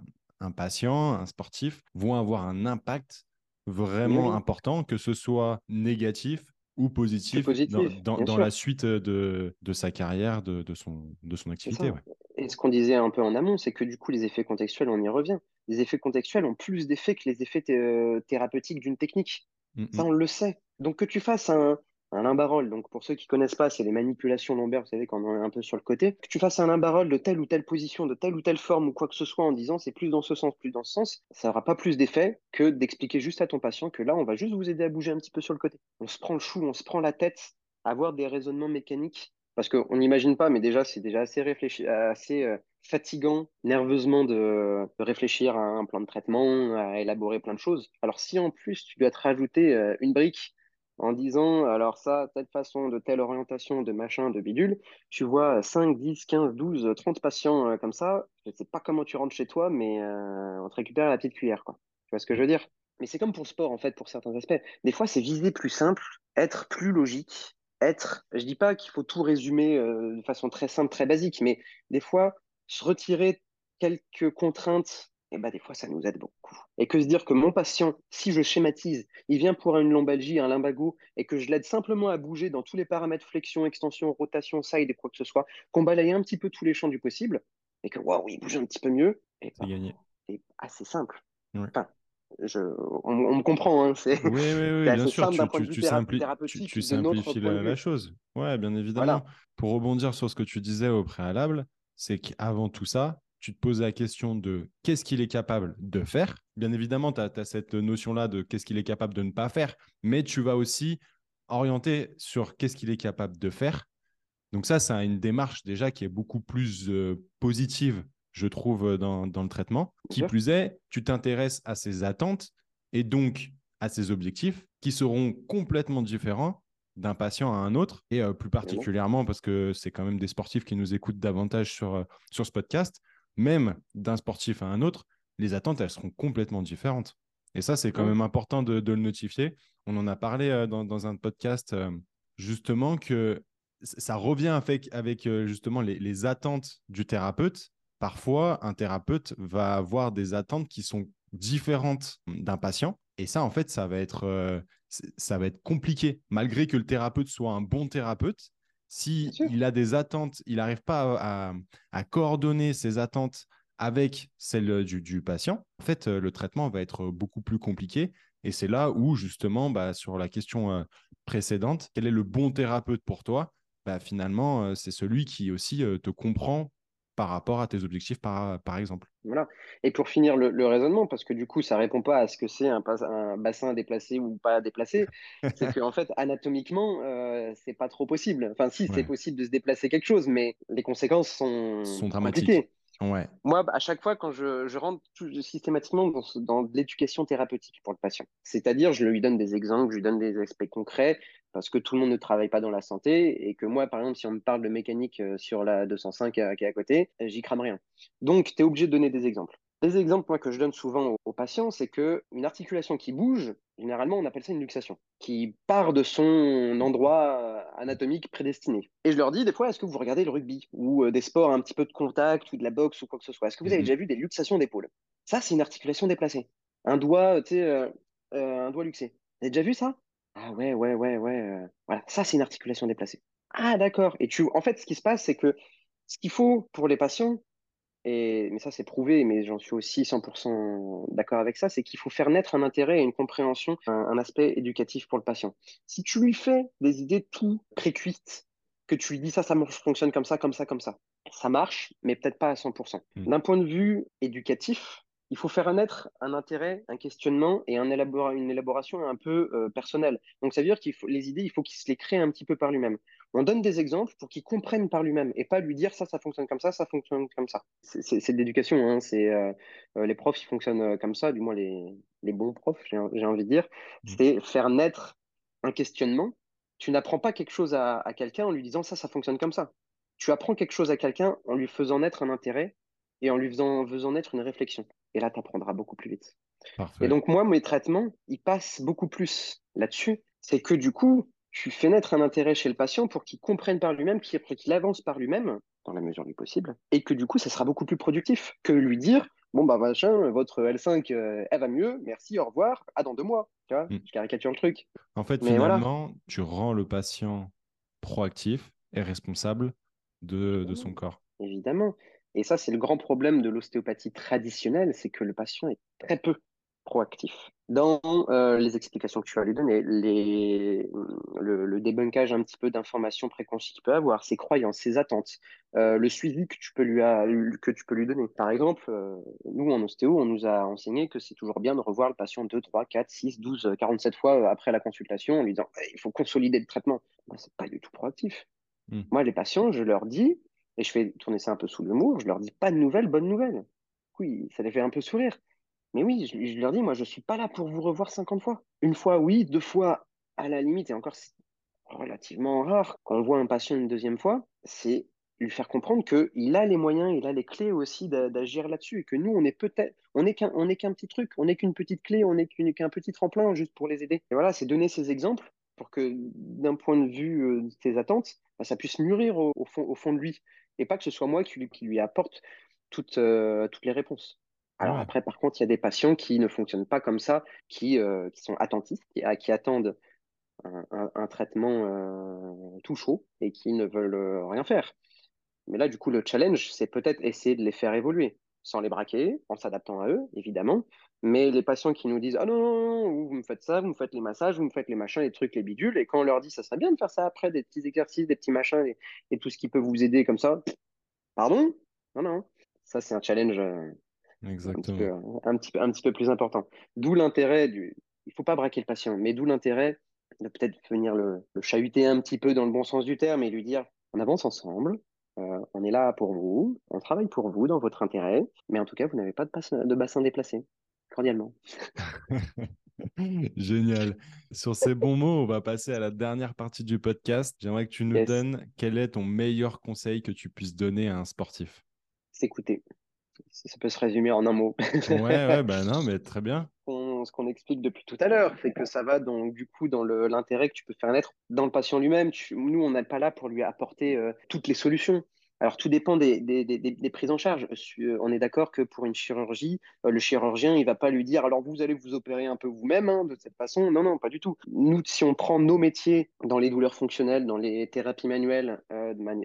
patient, un sportif, vont avoir un impact vraiment important, que ce soit négatif ou positif, dans, la suite de, sa carrière, de, son, de son activité. Et ce qu'on disait un peu en amont, c'est que du coup, les effets contextuels, on y revient. Les effets contextuels ont plus d'effets que les effets euh, thérapeutiques d'une technique. Mm, ça, on le sait. Donc, que tu fasses un, un limbarol, donc pour ceux qui connaissent pas, c'est les manipulations lombaires, vous savez, quand on est un peu sur le côté, que tu fasses un limbarol de telle ou telle position, de telle ou telle forme ou quoi que ce soit en disant c'est plus dans ce sens, plus dans ce sens, ça n'aura pas plus d'effet que d'expliquer juste à ton patient que là, on va juste vous aider à bouger un petit peu sur le côté. On se prend le chou, on se prend la tête à avoir des raisonnements mécaniques parce qu'on n'imagine pas, mais déjà, c'est déjà assez euh, fatigant nerveusement de, réfléchir à un plan de traitement, à élaborer plein de choses. Alors si en plus tu dois te rajouter euh, une brique en disant alors ça, telle façon, de telle orientation, de machin, de bidule, tu vois 5, 10, 15, 12, 30 patients euh, comme ça, je ne sais pas comment tu rentres chez toi, mais on te récupère la petite cuillère, quoi. Tu vois ce que je veux dire? Mais c'est comme pour le sport, en fait, pour certains aspects. Des fois, c'est viser plus simple, être plus logique, être, je dis pas qu'il faut tout résumer euh, de façon très simple, très basique, mais des fois, se retirer quelques contraintes et bah, des fois, ça nous aide beaucoup. Et que se dire que mon patient, si je schématise, il vient pour une lombalgie, un lumbago, et que je l'aide simplement à bouger dans tous les paramètres flexion, extension, rotation, side et quoi que ce soit, qu'on balaye un petit peu tous les champs du possible, et que waouh, il bouge un petit peu mieux, et c'est gagné. C'est assez simple. Enfin, je, on, me comprend, hein, c'est oui, oui, oui, bien sûr, tu, tu, tu, tu, simplifies la, la, chose. Ouais, bien évidemment. Pour rebondir sur ce que tu disais au préalable, c'est qu'avant tout ça, tu te poses la question de qu'est-ce qu'il est capable de faire. Bien évidemment, tu as, cette notion-là de qu'est-ce qu'il est capable de ne pas faire, mais tu vas aussi orienter sur qu'est-ce qu'il est capable de faire. Donc ça, c'est une démarche déjà qui est beaucoup plus euh, positive, je trouve, dans, dans le traitement. Qui plus est, tu t'intéresses à ses attentes et donc à ses objectifs qui seront complètement différents d'un patient à un autre, et euh, plus particulièrement parce que c'est quand même des sportifs qui nous écoutent davantage sur, euh, sur ce podcast même d'un sportif à un autre, les attentes, elles seront complètement différentes. Et ça, c'est quand même important de, le notifier. On en a parlé euh, dans, un podcast, euh, justement, que ça revient avec, avec euh, justement les, attentes du thérapeute. Parfois, un thérapeute va avoir des attentes qui sont différentes d'un patient. Et ça, en fait, ça va être, ça va être compliqué. Malgré que le thérapeute soit un bon thérapeute, si il a des attentes, il n'arrive pas à, coordonner ses attentes avec celles du, patient, en fait, euh, le traitement va être beaucoup plus compliqué. Et c'est là où, justement, bah, sur la question euh, précédente, quel est le bon thérapeute pour toi? Bah, Finalement, euh, c'est celui qui aussi te comprend par rapport à tes objectifs, par, par exemple. Voilà. Et pour finir le, raisonnement, parce que du coup, ça répond pas à ce que c'est un, un, bassin déplacé ou pas déplacé, c'est qu'en fait, anatomiquement, euh, c'est pas trop possible. Enfin, si, c'est possible de se déplacer quelque chose, mais les conséquences sont, sont dramatiques. Ouais. Moi, à chaque fois, quand je, je rentre systématiquement dans, dans l'éducation thérapeutique pour le patient, c'est-à-dire je lui donne des exemples, je lui donne des aspects concrets, parce que tout le monde ne travaille pas dans la santé et que moi, par exemple, si on me parle de mécanique euh, sur la 205 euh, qui est à côté, euh, j'y crame rien. Donc, tu es obligé de donner des exemples. Des exemples moi, que je donne souvent aux, patients, c'est qu'une articulation qui bouge, généralement, on appelle ça une luxation, qui part de son endroit anatomique prédestiné. Et je leur dis, des fois, est-ce que vous regardez le rugby ou des sports un petit peu de contact ou de la boxe ou quoi que ce soit? Est-ce que vous avez mhm. déjà vu des luxations d'épaule Ça, c'est une articulation déplacée. Un doigt, tu sais, un doigt luxé. Vous avez déjà vu ça? Ah ouais, ouais, ouais, ouais. Euh, voilà, ça, c'est une articulation déplacée. Ah d'accord. Et tu, en fait, ce qui se passe, c'est que ce qu'il faut pour les patients, et mais ça c'est prouvé, mais j'en suis aussi 100% d'accord avec ça, c'est qu'il faut faire naître un intérêt et une compréhension, un, aspect éducatif pour le patient. Si tu lui fais des idées tout précuites, que tu lui dis ça, ça fonctionne comme ça, comme ça, comme ça, ça marche, mais peut-être pas à 100%. Mmh. D'un point de vue éducatif, il faut faire naître un intérêt, un questionnement et un une élaboration un peu euh, personnelle. Donc ça veut dire qu'il faut les idées, il faut qu'il se les crée un petit peu par lui-même. On donne des exemples pour qu'il comprenne par lui-même et pas lui dire ça, ça fonctionne comme ça, ça fonctionne comme ça. C'est de l'éducation. Hein. C'est euh, euh, les profs, ils fonctionnent comme ça, du moins les, les bons profs, j'ai envie de dire. Mmh. C'est faire naître un questionnement. Tu n'apprends pas quelque chose à, à quelqu'un en lui disant ça, ça fonctionne comme ça. Tu apprends quelque chose à quelqu'un en lui faisant naître un intérêt et en lui faisant, faisant naître une réflexion. Et là, tu apprendras beaucoup plus vite. Parfait. Et donc, moi, mes traitements, ils passent beaucoup plus là-dessus. C'est que du coup, tu fais naître un intérêt chez le patient pour qu'il comprenne par lui-même, qu'il avance par lui-même, dans la mesure du possible, et que du coup, ça sera beaucoup plus productif que lui dire Bon, bah, machin, votre L5, euh, elle va mieux, merci, au revoir, à dans deux mois. Tu vois, Mm. je caricature le truc. En fait, Mais voilà. finalement, tu rends le patient proactif et responsable de, de son corps. Évidemment. Et ça, c'est le grand problème de l'ostéopathie traditionnelle, c'est que le patient est très peu proactif. Dans euh, les explications que tu vas lui donner, les, le, le débunkage un petit peu d'informations préconçues qu'il peut avoir, ses croyances, ses attentes, euh, le suivi que tu peux lui, a- que tu peux lui donner. Par exemple, euh, nous, en ostéo, on nous a enseigné que c'est toujours bien de revoir le patient 2, 3, 4, 6, 12, 47 fois après la consultation en lui disant Eh, il faut consolider le traitement. Ben, c'est pas du tout proactif. Mm. Moi, les patients, je leur dis, et je fais tourner ça un peu sous l'humour, je leur dis pas de nouvelles, bonne nouvelle. Oui, ça les fait un peu sourire. Mais oui, je, leur dis, moi, je suis pas là pour vous revoir 50 fois. Une fois, oui, deux fois, à la limite, et encore, c'est relativement rare. Quand on voit un patient une deuxième fois, c'est lui faire comprendre qu'il a les moyens, il a les clés aussi d'a- d'agir là-dessus, et que nous, on est peut-être, on n'est qu'un, qu'un petit truc, on n'est qu'une petite clé, on n'est qu'un petit tremplin juste pour les aider. Et voilà, c'est donner ces exemples pour que, d'un point de vue euh, de tes attentes, bah, ça puisse mûrir au fond, au fond de lui, et pas que ce soit moi qui lui, qui lui apporte toutes, euh, toutes les réponses. Alors Ouais. après, par contre, il y a des patients qui ne fonctionnent pas comme ça, qui, euh, qui sont attentifs, qui, attendent un, un- un traitement euh, tout chaud et qui ne veulent rien faire. Mais là, du coup, le challenge, c'est peut-être essayer de les faire évoluer, sans les braquer, en s'adaptant à eux, évidemment. Mais les patients qui nous disent Ah non, non, non, vous me faites ça, vous me faites les massages, vous me faites les machins, les trucs, les bidules, et quand on leur dit Ça serait bien de faire ça après, des petits exercices, des petits machins, et, et tout ce qui peut vous aider comme ça, pardon? Non, non. Ça, c'est un challenge euh, un petit Exactement. peu, un petit peu, un petit peu plus important. D'où l'intérêt du. Il faut pas braquer le patient, mais d'où l'intérêt de peut-être venir le, le chahuter un petit peu dans le bon sens du terme et lui dire on avance ensemble, euh, on est là pour vous, on travaille pour vous dans votre intérêt, mais en tout cas, vous n'avez pas de bassin, de bassin déplacé. Cordialement. Génial. Sur ces bons mots, on va passer à la dernière partie du podcast. J'aimerais que tu nous Yes. donnes quel est ton meilleur conseil que tu puisses donner à un sportif. S'écouter. Ça ça peut se résumer en un mot. Ouais, ouais, bah non, mais très bien. Ce qu'on explique depuis tout à l'heure, c'est que ça va donc du coup dans l'intérêt que tu peux faire naître dans le patient lui-même. Nous, on n'est pas là pour lui apporter euh, toutes les solutions. Alors tout dépend des, prises en charge. Euh, On est d'accord que pour une chirurgie, euh, le chirurgien, il va pas lui dire alors vous allez vous opérer un peu vous-même hein, de cette façon. Non, non, pas du tout. Nous, si on prend nos métiers dans les douleurs fonctionnelles, dans les thérapies manuelles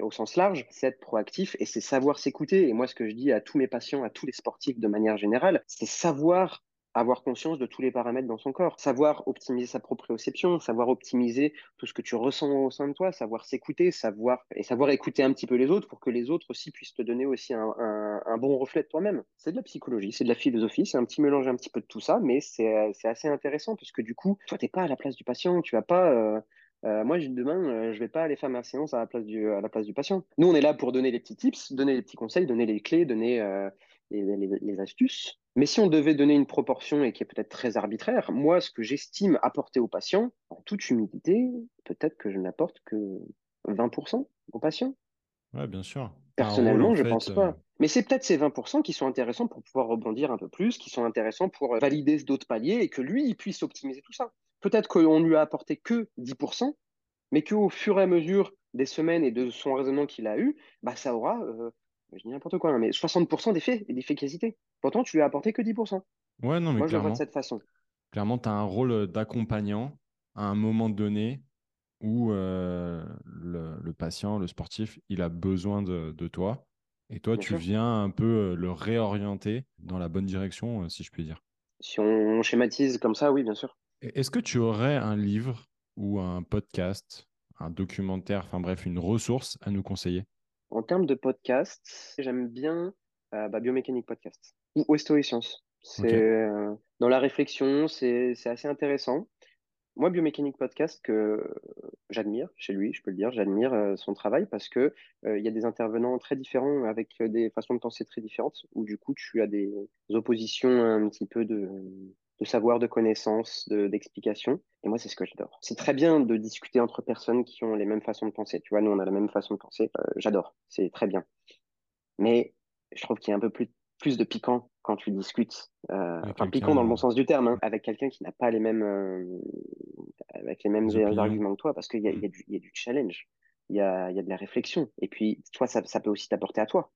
au sens large, c'est être proactif et c'est savoir s'écouter. Et moi, ce que je dis à tous mes patients, à tous les sportifs de manière générale, c'est savoir avoir conscience de tous les paramètres dans son corps, savoir optimiser sa proprioception, savoir optimiser tout ce que tu ressens au sein de toi, savoir s'écouter, savoir et savoir écouter un petit peu les autres pour que les autres aussi puissent te donner aussi un, bon reflet de toi-même. C'est de la psychologie, c'est de la philosophie, c'est un petit mélange un petit peu de tout ça, mais c'est assez intéressant parce que du coup, toi, t'es pas à la place du patient, tu vas pas euh, euh, moi, demain, euh, je vais pas aller faire ma séance à la place du, à la place du patient. Nous, on est là pour donner les petits tips, donner les petits conseils, donner les clés, donner euh, les, les- les astuces. Mais si on devait donner une proportion et qui est peut-être très arbitraire, moi, ce que j'estime apporter au patient, en toute humilité, peut-être que je n'apporte que 20% au patient. Ouais, bien sûr. Rôle, Personnellement, en je fait, pense euh, pas. Mais c'est peut-être ces 20% qui sont intéressants pour pouvoir rebondir un peu plus, qui sont intéressants pour euh, valider d'autres paliers et que lui, il puisse optimiser tout ça. Peut-être qu'on lui a apporté que 10%, mais qu'au fur et à mesure des semaines et de son raisonnement qu'il a eu, bah, ça aura, euh, je dis n'importe quoi, hein, mais 60% d'effet et d'efficacité. Pourtant, tu lui as apporté que 10%. Ouais, non, mais Moi, je le vois de clairement. cette façon. Clairement, tu as un rôle d'accompagnant à un moment donné où euh, le, le patient, le sportif, il a besoin de, de toi. Et toi, Bien tu sûr. viens un peu euh, le réorienter dans la bonne direction, euh, si je puis dire. Si on schématise comme ça, oui, bien sûr. Est-ce que tu aurais un livre ou un podcast, un documentaire, enfin bref, une ressource à nous conseiller? En termes de podcast, j'aime bien euh, bah, Biomécanique Podcast ou Osto et Sciences. C'est Ok. euh, dans la réflexion, c'est assez intéressant. Moi, Biomécanique Podcast, que j'admire chez lui, je peux le dire, j'admire euh, son travail parce que euh, il y a des intervenants très différents avec euh, des façons de penser très différentes, où du coup, tu as des oppositions un petit peu de, de savoir, de connaissances, de, d'explications. Et moi, c'est ce que j'adore. C'est très bien de discuter entre personnes qui ont les mêmes façons de penser. Tu vois, nous, on a la même façon de penser. Euh, j'adore. C'est très bien. Mais je trouve qu'il y a un peu plus de plus de piquant quand tu discutes. Euh, enfin, piquant dans le bon sens du terme, hein, avec quelqu'un qui n'a pas les mêmes, euh, avec les mêmes arguments que toi, parce qu'il y, mm. y, y, a du challenge, il y a, y a de la réflexion. Et puis, toi, ça, ça peut aussi t'apporter à toi.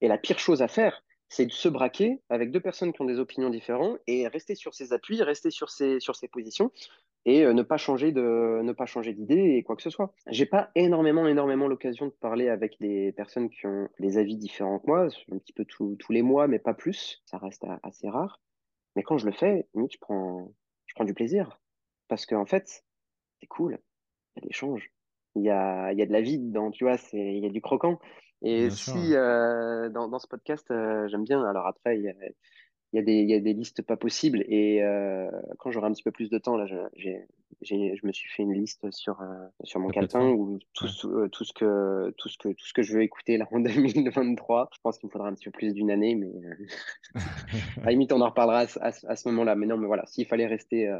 Et la pire chose à faire, c'est de se braquer avec deux personnes qui ont des opinions différentes et rester sur ses appuis, rester sur ses, sur ses positions et euh, ne pas changer de ne pas changer d'idée et quoi que ce soit. J'ai pas énormément énormément l'occasion de parler avec des personnes qui ont des avis différents que moi, un petit peu tous les mois, mais pas plus. Ça reste assez rare. Mais quand je le fais, je prends je prends du plaisir parce qu'en en fait, c'est cool. Il y a de l'échange. Il y a, il y a de la vie dedans, tu vois, c'est, il y a du croquant. Et si euh, dans, dans, ce podcast, euh, j'aime bien, alors après, il y a, y, a des, il y a des listes pas possibles. Et euh, quand j'aurai un petit peu plus de temps, là, je, j'ai, je me suis fait une liste sur, euh, sur mon calepin où tout, euh, tout, ce que, tout, ce que, tout ce que je veux écouter là en 2023. Je pense qu'il me faudra un petit peu plus d'une année, mais à la limite, on en reparlera à, à, ce moment-là. Mais non, mais voilà, s'il fallait rester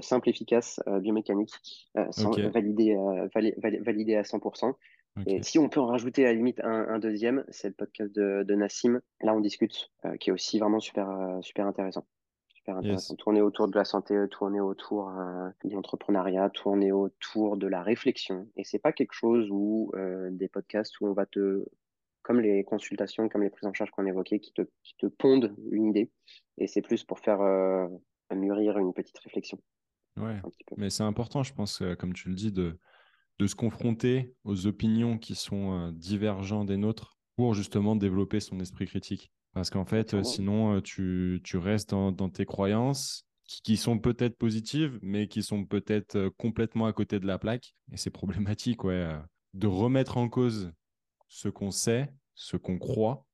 simple, efficace, biomécanique, sans, validé, validé à 100%. Et si on peut en rajouter à la limite un, deuxième, c'est le podcast de, Nassim. Là, on discute, euh, qui est aussi vraiment super, euh, super intéressant. Super intéressant. Tourner autour de la santé, tourner autour euh, de l'entrepreneuriat, tourner autour de la réflexion. Et c'est pas quelque chose où des podcasts où on va te, comme les consultations, comme les prises en charge qu'on évoquait, qui te, qui te pondent une idée. Et c'est plus pour faire mûrir une petite réflexion. Ouais. Mais c'est important, je pense, comme tu le dis, de de se confronter aux opinions qui sont euh, divergentes des nôtres pour justement développer son esprit critique. Parce qu'en fait, euh, sinon, euh, tu, tu restes dans, tes croyances qui, sont peut-être positives, mais qui sont peut-être complètement à côté de la plaque. Et c'est problématique, ouais. De remettre en cause ce qu'on sait, ce qu'on croit,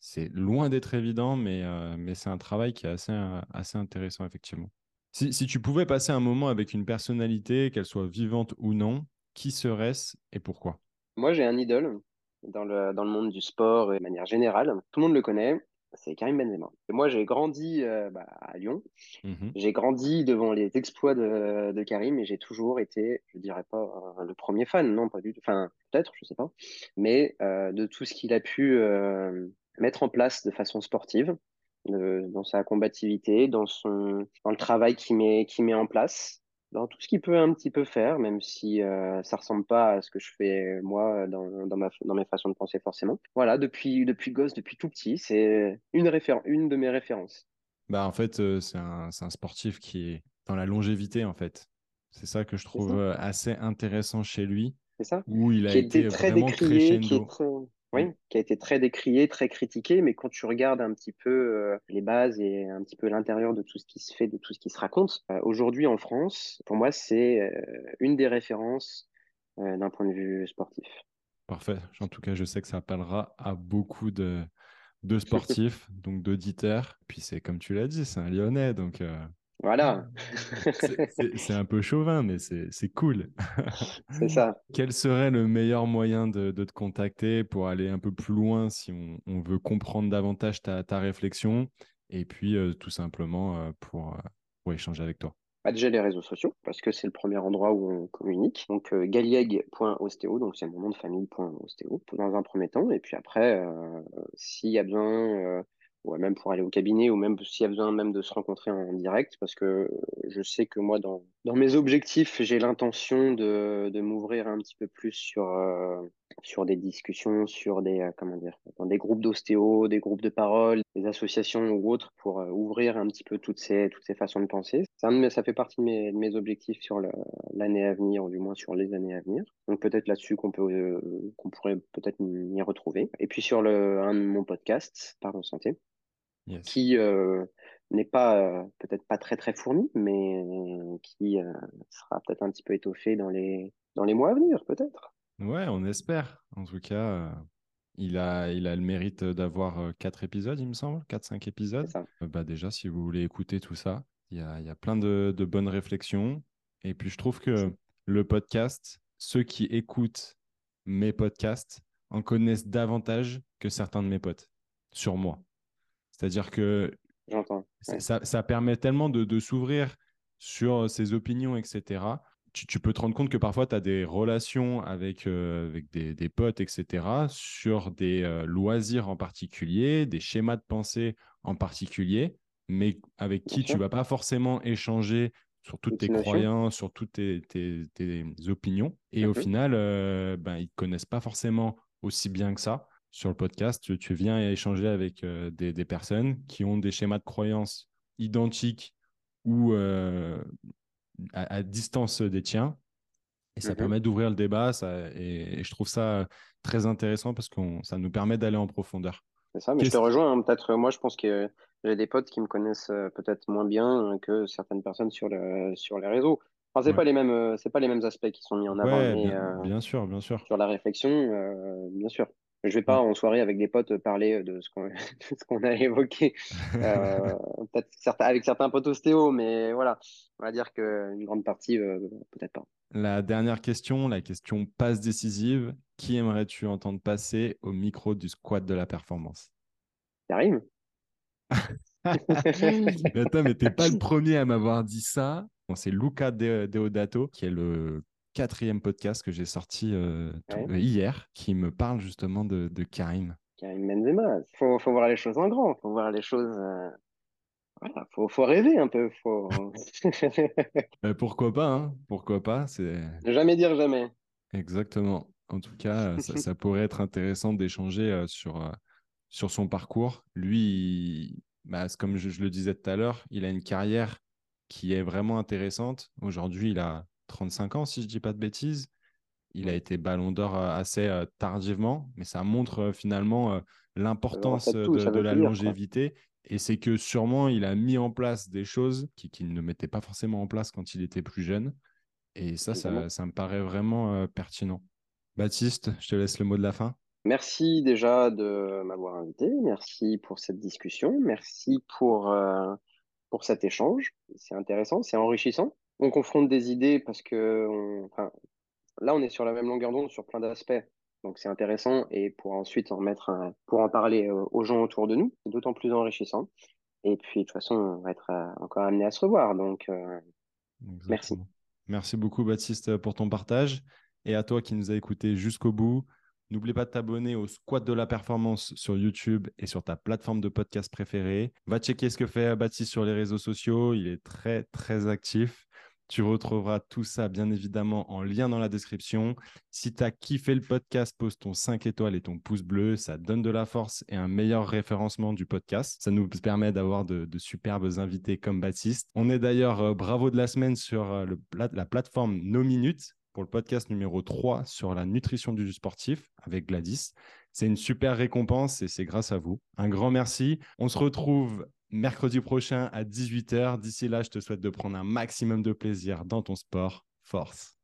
c'est loin d'être évident, mais, mais c'est un travail qui est assez, assez intéressant, effectivement. Si, si, tu pouvais passer un moment avec une personnalité, qu'elle soit vivante ou non, qui serait-ce et pourquoi? Moi, j'ai un idole dans le, dans le monde du sport et de manière générale. Tout le monde le connaît, c'est Karim Benzema. moi, j'ai grandi euh, bah, à Lyon. Mmh j'ai grandi devant les exploits de, de Karim et j'ai toujours été, je dirais pas euh, le premier fan, non, pas du tout. Enfin, peut-être, je sais pas. Mais euh, de tout ce qu'il a pu mettre en place de façon sportive, dans sa combativité, dans, son, dans le travail qu'il met, qu'il met en place dans tout ce qu'il peut un petit peu faire, même si euh, ça ressemble pas à ce que je fais moi dans, dans, ma, dans mes façons de penser forcément. Voilà, depuis, depuis gosse, depuis tout petit, c'est une, une de mes références. Bah, en fait, euh, c'est un, un, sportif qui est dans la longévité, en fait. C'est ça que je trouve euh, assez intéressant chez lui. C'est ça. Où il a été très vraiment décrié, qui est très oui, qui a été très décrié, très critiqué, mais quand tu regardes un petit peu euh, les bases et un petit peu l'intérieur de tout ce qui se fait, de tout ce qui se raconte, euh, aujourd'hui en France, pour moi, c'est euh, une des références d'un point de vue sportif. Parfait. En tout cas, je sais que ça parlera à beaucoup de, de sportifs, donc d'auditeurs. Puis c'est comme tu l'as dit, c'est un Lyonnais, donc voilà. c'est un peu chauvin, mais c'est cool. c'est ça. Quel serait le meilleur moyen de, te contacter pour aller un peu plus loin si on, veut comprendre davantage ta, réflexion et puis euh, tout simplement euh, pour, euh, pour, échanger avec toi? Bah, déjà les réseaux sociaux, parce que c'est le premier endroit où on communique. Donc galieg.ostéo, donc c'est mon nom de famille.ostéo, dans un premier temps. Et puis après, s'il y a besoin ou même pour aller au cabinet, ou même s'il y a besoin même de se rencontrer en direct, parce que je sais que moi, dans, dans mes objectifs, j'ai l'intention de, de m'ouvrir un petit peu plus sur, euh, sur des discussions, sur des, euh, comment dire, dans des groupes d'ostéo, des groupes de parole, des associations ou autres, pour euh, ouvrir un petit peu toutes ces, toutes ces façons de penser. Ça, ça fait partie de mes, de mes objectifs sur l'année à venir, ou du moins sur les années à venir. Donc peut-être là-dessus qu'on peut, qu'on pourrait peut-être m'y retrouver. Et puis sur le, un de mon podcast, Pardon Santé, qui euh, n'est pas euh, peut-être pas très très fourni, mais qui euh, sera peut-être un petit peu étoffé dans les dans les mois à venir, peut-être. Ouais, on espère. En tout cas, il a il a le mérite d'avoir quatre épisodes, il me semble, quatre cinq épisodes. Bah déjà, si vous voulez écouter tout ça, il y a, y a plein de, de bonnes réflexions. Et puis je trouve que le podcast, ceux qui écoutent mes podcasts en connaissent davantage que certains de mes potes sur moi. C'est-à-dire que ça, ça, permet tellement de, de s'ouvrir sur ses opinions, etc., tu, peux te rendre compte que parfois tu as des relations avec, euh, avec des, potes, etc., sur des euh, loisirs en particulier, des schémas de pensée en particulier, mais avec qui tu vas pas forcément échanger sur toutes tes croyances, sur toutes tes, opinions. Et au final, euh, ben, ils ne connaissent pas forcément aussi bien que ça. Sur le podcast, tu, viens échanger avec des, personnes qui ont des schémas de croyances identiques ou à, distance des tiens. Et ça mhm. permet d'ouvrir le débat. Ça, et, je trouve ça très intéressant parce que ça nous permet d'aller en profondeur. C'est ça, mais je te rejoins. Hein. Peut-être, moi, je pense que j'ai des potes qui me connaissent euh, peut-être moins bien que certaines personnes sur, le, sur les réseaux. Enfin, c'est pas les mêmes, euh, c'est pas les mêmes aspects qui sont mis en avant. Euh, bien, sûr, bien sûr. Sur la réflexion, bien sûr. Je vais pas en soirée avec des potes parler de ce qu'on a évoqué, euh, peut-être avec certains potes ostéo, mais voilà, on va dire qu'une grande partie, euh, peut-être pas. La dernière question, la question passe décisive. Qui aimerais-tu entendre passer au micro du squat de la performance? Karim mais attends, mais t'es pas le premier à m'avoir dit ça. c'est Luca Deodato, qui est le quatrième podcast que j'ai sorti euh, euh, hier qui me parle justement de, Karim. Karim Benzema. Il faut, voir les choses en grand. Il faut voir les choses. Euh, voilà, faut, faut rêver un peu. Faut... pourquoi pas hein Pourquoi pas C'est jamais dire jamais. Exactement. En tout cas, ça, pourrait être intéressant d'échanger sur, sur son parcours. Lui, bah, comme je, je, le disais tout à l'heure, il a une carrière qui est vraiment intéressante. Aujourd'hui, il a 35 ans, si je dis pas de bêtises. Il a été ballon d'or euh, assez euh, tardivement, mais ça montre euh, finalement l'importance de, la longévité. Et c'est que sûrement, il a mis en place des choses qu'il ne mettait pas forcément en place quand il était plus jeune. Et ça, ça, me paraît vraiment pertinent. Baptiste, je te laisse le mot de la fin. Merci déjà de m'avoir invité. Merci pour cette discussion. Merci pour, pour cet échange. C'est intéressant, c'est enrichissant on confronte des idées parce que là, on est sur la même longueur d'onde sur plein d'aspects. Donc c'est intéressant et pour ensuite en remettre pour en parler euh, aux gens autour de nous, c'est d'autant plus enrichissant. Et puis de toute façon, on va être euh, encore amené à se revoir. Donc euh, merci. Merci beaucoup Baptiste pour ton partage et à toi qui nous a écoutés jusqu'au bout. N'oublie pas de t'abonner au Squat de la Performance sur YouTube et sur ta plateforme de podcast préférée. Va checker ce que fait Baptiste sur les réseaux sociaux. Il est très, très actif. Tu retrouveras tout ça, bien évidemment, en lien dans la description. Si tu as kiffé le podcast, pose ton 5 étoiles et ton pouce bleu. Ça donne de la force et un meilleur référencement du podcast. Ça nous permet d'avoir de, superbes invités comme Baptiste. On est d'ailleurs euh, bravo de la semaine sur euh, la plateforme No Minutes pour le podcast numéro 3 sur la nutrition du sportif avec Gladys. C'est une super récompense et c'est grâce à vous. Un grand merci. On se retrouve mercredi prochain à 18h. D'ici là, je te souhaite de prendre un maximum de plaisir dans ton sport. Force.